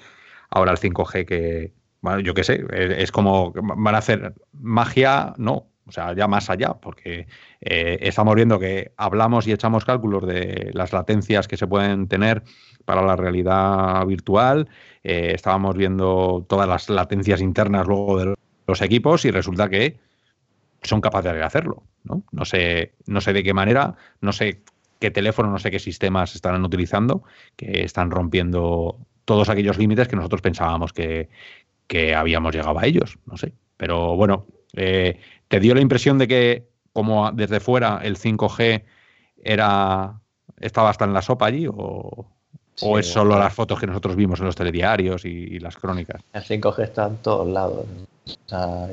ahora el 5G que, bueno, yo qué sé, es como van a hacer magia, no, o sea, ya más allá, porque eh, estamos viendo que hablamos y echamos cálculos de las latencias que se pueden tener para la realidad virtual, eh, estábamos viendo todas las latencias internas luego de los equipos y resulta que son capaces de hacerlo, ¿no? No sé, no sé de qué manera, no sé qué teléfono, no sé qué sistemas estarán utilizando, que están rompiendo todos aquellos límites que nosotros pensábamos que, que habíamos llegado a ellos, no sé. Pero bueno, eh, ¿Te dio la impresión de que, como desde fuera, el 5G era estaba hasta en la sopa allí? ¿O, es solo las fotos que nosotros vimos en los telediarios y, las crónicas?
El 5G está en todos lados.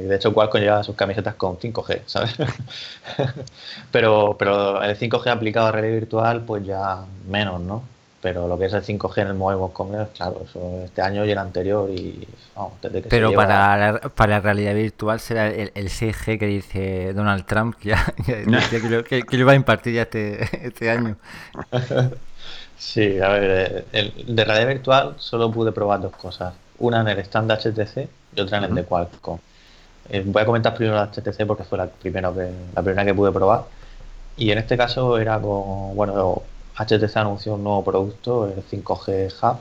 y de hecho, Qualcomm lleva sus camisetas con 5G, ¿sabes? pero, pero el 5G aplicado a realidad virtual, pues ya menos, ¿no? Pero lo que es el 5G en el Mobile Commerce, claro, eso este año y el anterior y vamos,
desde que Pero para, la, para la realidad virtual será el, 6G que dice Donald Trump que, ya, que, lo, va a impartir ya este, este año.
Sí, a ver, el, de realidad virtual solo pude probar dos cosas. Una en el stand HTC y otra en el de Qualcomm. Eh, voy a comentar primero la HTC porque fue la, primero que, la primera que pude probar. Y en este caso era con, bueno, HTC anunció un nuevo producto, el 5G Hub,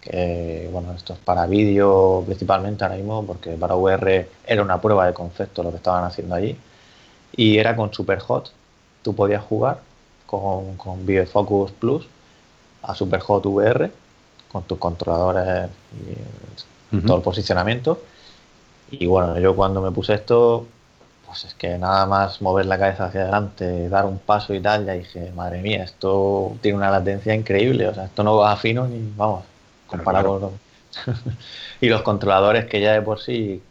que bueno, esto es para vídeo principalmente ahora mismo, porque para VR era una prueba de concepto lo que estaban haciendo allí. Y era con Superhot. Tú podías jugar con, con Focus Plus a Superhot VR con tus controladores y todo el posicionamiento. Y bueno, yo cuando me puse esto, pues es que nada más mover la cabeza hacia adelante, dar un paso y tal, ya dije, madre mía, esto tiene una latencia increíble, o sea, esto no va fino ni, vamos, comparado con... y los controladores que ya de por sí,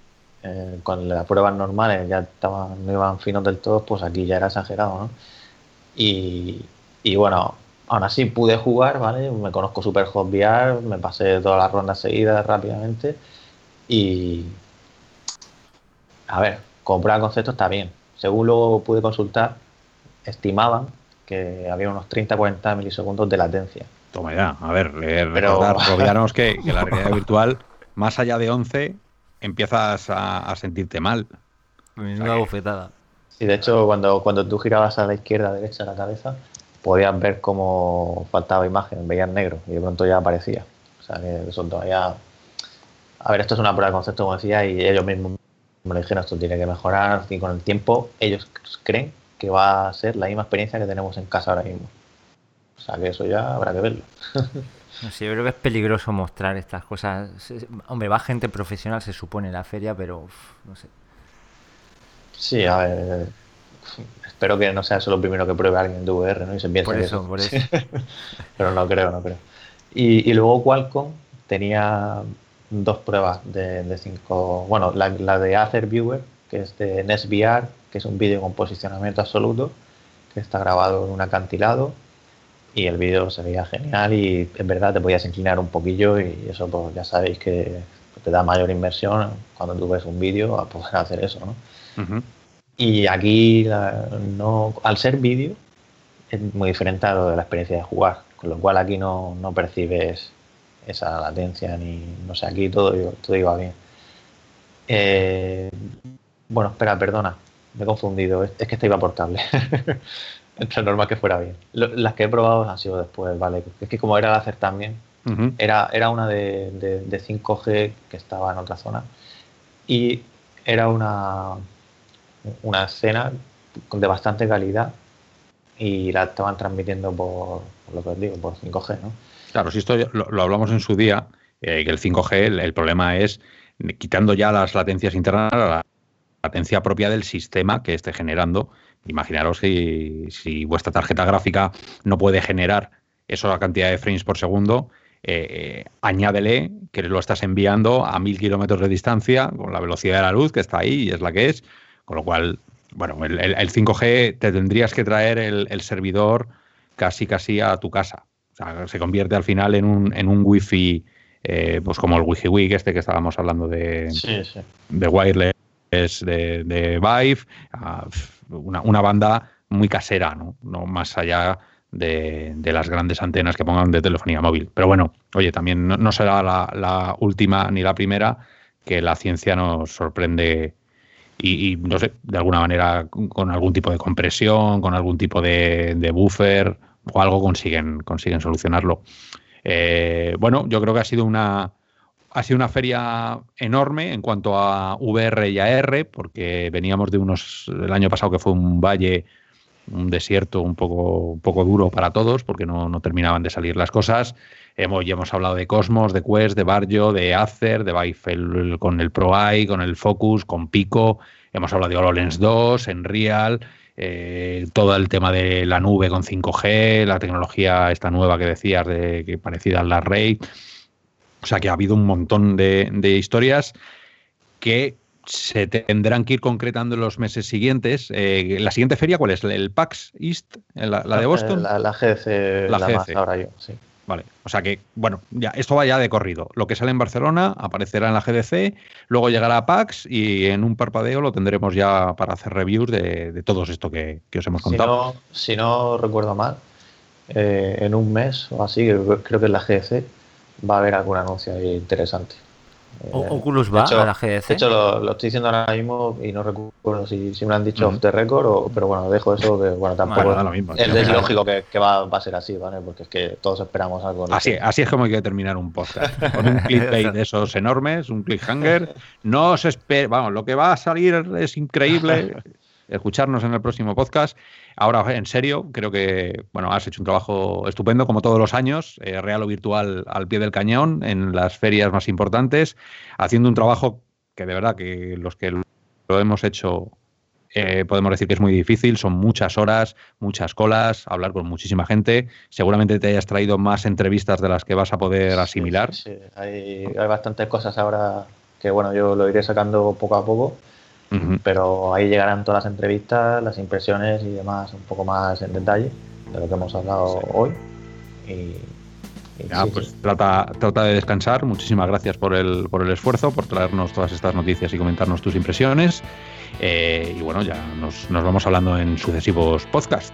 eh, con las pruebas normales ya estaban, no iban finos del todo, pues aquí ya era exagerado, ¿no? Y, y bueno, aún así pude jugar, ¿vale? Me conozco Super Hot VR, me pasé todas las rondas seguidas rápidamente y... A ver, comprar concepto está bien. Según lo pude consultar, estimaban que había unos 30-40 milisegundos de latencia.
Toma ya, a ver, eh, recordar, que, la realidad virtual, más allá de 11, empiezas a, sentirte mal.
Una bofetada.
Sí, de hecho, cuando, cuando tú girabas a la izquierda, derecha la cabeza, podías ver cómo faltaba imagen, veías negro y de pronto ya aparecía. O sea que eso todavía. A ver, esto es una prueba de concepto, como decía, y ellos mismos me lo dijeron, esto tiene que mejorar y con el tiempo ellos creen que va a ser la misma experiencia que tenemos en casa ahora mismo. O sea que eso ya habrá que verlo.
Sé, yo creo que es peligroso mostrar estas cosas. Hombre, va gente profesional, se supone, en la feria, pero no sé.
Sí, a ver. Espero que no sea eso lo primero que pruebe alguien de VR, ¿no? Y se
por eso, por eso.
pero no creo, no creo. Y, y luego Qualcomm tenía dos pruebas de, cinco. Bueno, la, de Acer Viewer, que es de NESVR, que es un vídeo con posicionamiento absoluto, que está grabado en un acantilado. Y el vídeo se veía genial y en verdad te podías inclinar un poquillo y eso pues ya sabéis que te da mayor inversión cuando tú ves un vídeo a poder hacer eso, ¿no? Y aquí, no, al ser vídeo, es muy diferente a lo de la experiencia de jugar, con lo cual aquí no, no percibes esa latencia, ni no sé, aquí todo, todo iba bien. Eh, bueno, espera, perdona, me he confundido, es, que esta iba por cable. Entre normal que fuera bien. las que he probado han sido después, vale. Es que como era hacer también, era, era una de, de, 5G que estaba en otra zona y era una, una escena de bastante calidad y la estaban transmitiendo por, por lo que os digo, por 5G, ¿no?
Claro, si esto lo, hablamos en su día, que el 5G, el, problema es quitando ya las latencias internas, la latencia propia del sistema que esté generando. Imaginaros si, si vuestra tarjeta gráfica no puede generar esa cantidad de frames por segundo, eh, añádele que lo estás enviando a mil kilómetros de distancia con la velocidad de la luz que está ahí y es la que es. Con lo cual, bueno, el, 5G te tendrías que traer el, servidor casi casi a tu casa. Sea, se convierte al final en un, en un wifi, eh, pues como el WiFi este que estábamos hablando de, de wireless de, de Vive, una, una, banda muy casera, ¿no? no más allá de, las grandes antenas que pongan de telefonía móvil. Pero bueno, oye, también no, será la, última ni la primera que la ciencia nos sorprende y, no sé, de alguna manera con algún tipo de compresión, con algún tipo de, buffer o algo consiguen, consiguen solucionarlo. Eh, bueno, yo creo que ha sido una ha sido una feria enorme en cuanto a VR y AR, porque veníamos de unos el año pasado que fue un valle un desierto un poco, un poco duro para todos porque no, terminaban de salir las cosas. Hemos, ya hemos hablado de Cosmos, de Quest, de Barrio, de Acer, de Vive con el Pro Eye, con el Focus, con Pico. Hemos hablado de HoloLens 2, en Real, eh, todo el tema de la nube con 5G, la tecnología esta nueva que decías, de, que parecida a la Ray. O sea que ha habido un montón de, de historias que se tendrán que ir concretando en los meses siguientes. Eh, ¿La siguiente feria cuál es? ¿El PAX East? ¿La, de Boston?
La, la la, GDC. ahora yo, sí.
Vale, o sea que, bueno, ya esto va ya de corrido. Lo que sale en Barcelona aparecerá en la GDC, luego llegará a PAX y en un parpadeo lo tendremos ya para hacer reviews de, de todo esto que, os hemos contado.
Si no, recuerdo mal, eh, en un mes o así, creo que en la GDC va a haber algún anuncio interesante.
Eh, ¿Oculus va a la GDC?
De hecho, lo, estoy diciendo ahora mismo y no recuerdo si, me lo han dicho off the record, o, pero bueno, dejo eso que, bueno, tampoco es, lógico que, va, a ser así, ¿vale? Porque es que todos esperamos algo.
Así, así es como hay que terminar un podcast. Con un clickbait de esos enormes, un cliffhanger. No os espera, vamos, lo que va a salir es increíble. Escucharnos en el próximo podcast. Ahora, en serio, creo que bueno, has hecho un trabajo estupendo, como todos los años, eh, real o virtual al pie del cañón, en las ferias más importantes, haciendo un trabajo que de verdad que los que lo hemos hecho eh, podemos decir que es muy difícil, son muchas horas, muchas colas, hablar con muchísima gente. Seguramente te hayas traído más entrevistas de las que vas a poder asimilar.
Sí, Hay, hay, bastantes cosas ahora que bueno, yo lo iré sacando poco a poco pero ahí llegarán todas las entrevistas, las impresiones y demás un poco más en detalle de lo que hemos hablado hoy. Y,
pues Trata, trata de descansar. Muchísimas gracias por el, por el esfuerzo, por traernos todas estas noticias y comentarnos tus impresiones. Eh, y bueno, ya nos, nos vamos hablando en sucesivos podcasts.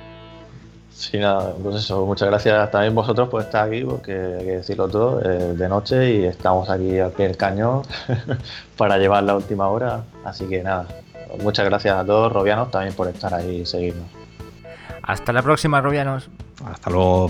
Sí, nada, pues eso, muchas gracias también vosotros por estar aquí, porque hay que decirlo todo, eh, de noche y estamos aquí al pie del cañón para llevar la última hora. Así que nada, muchas gracias a todos, Robianos, también por estar ahí y seguirnos.
Hasta la próxima, Robianos.
Hasta luego.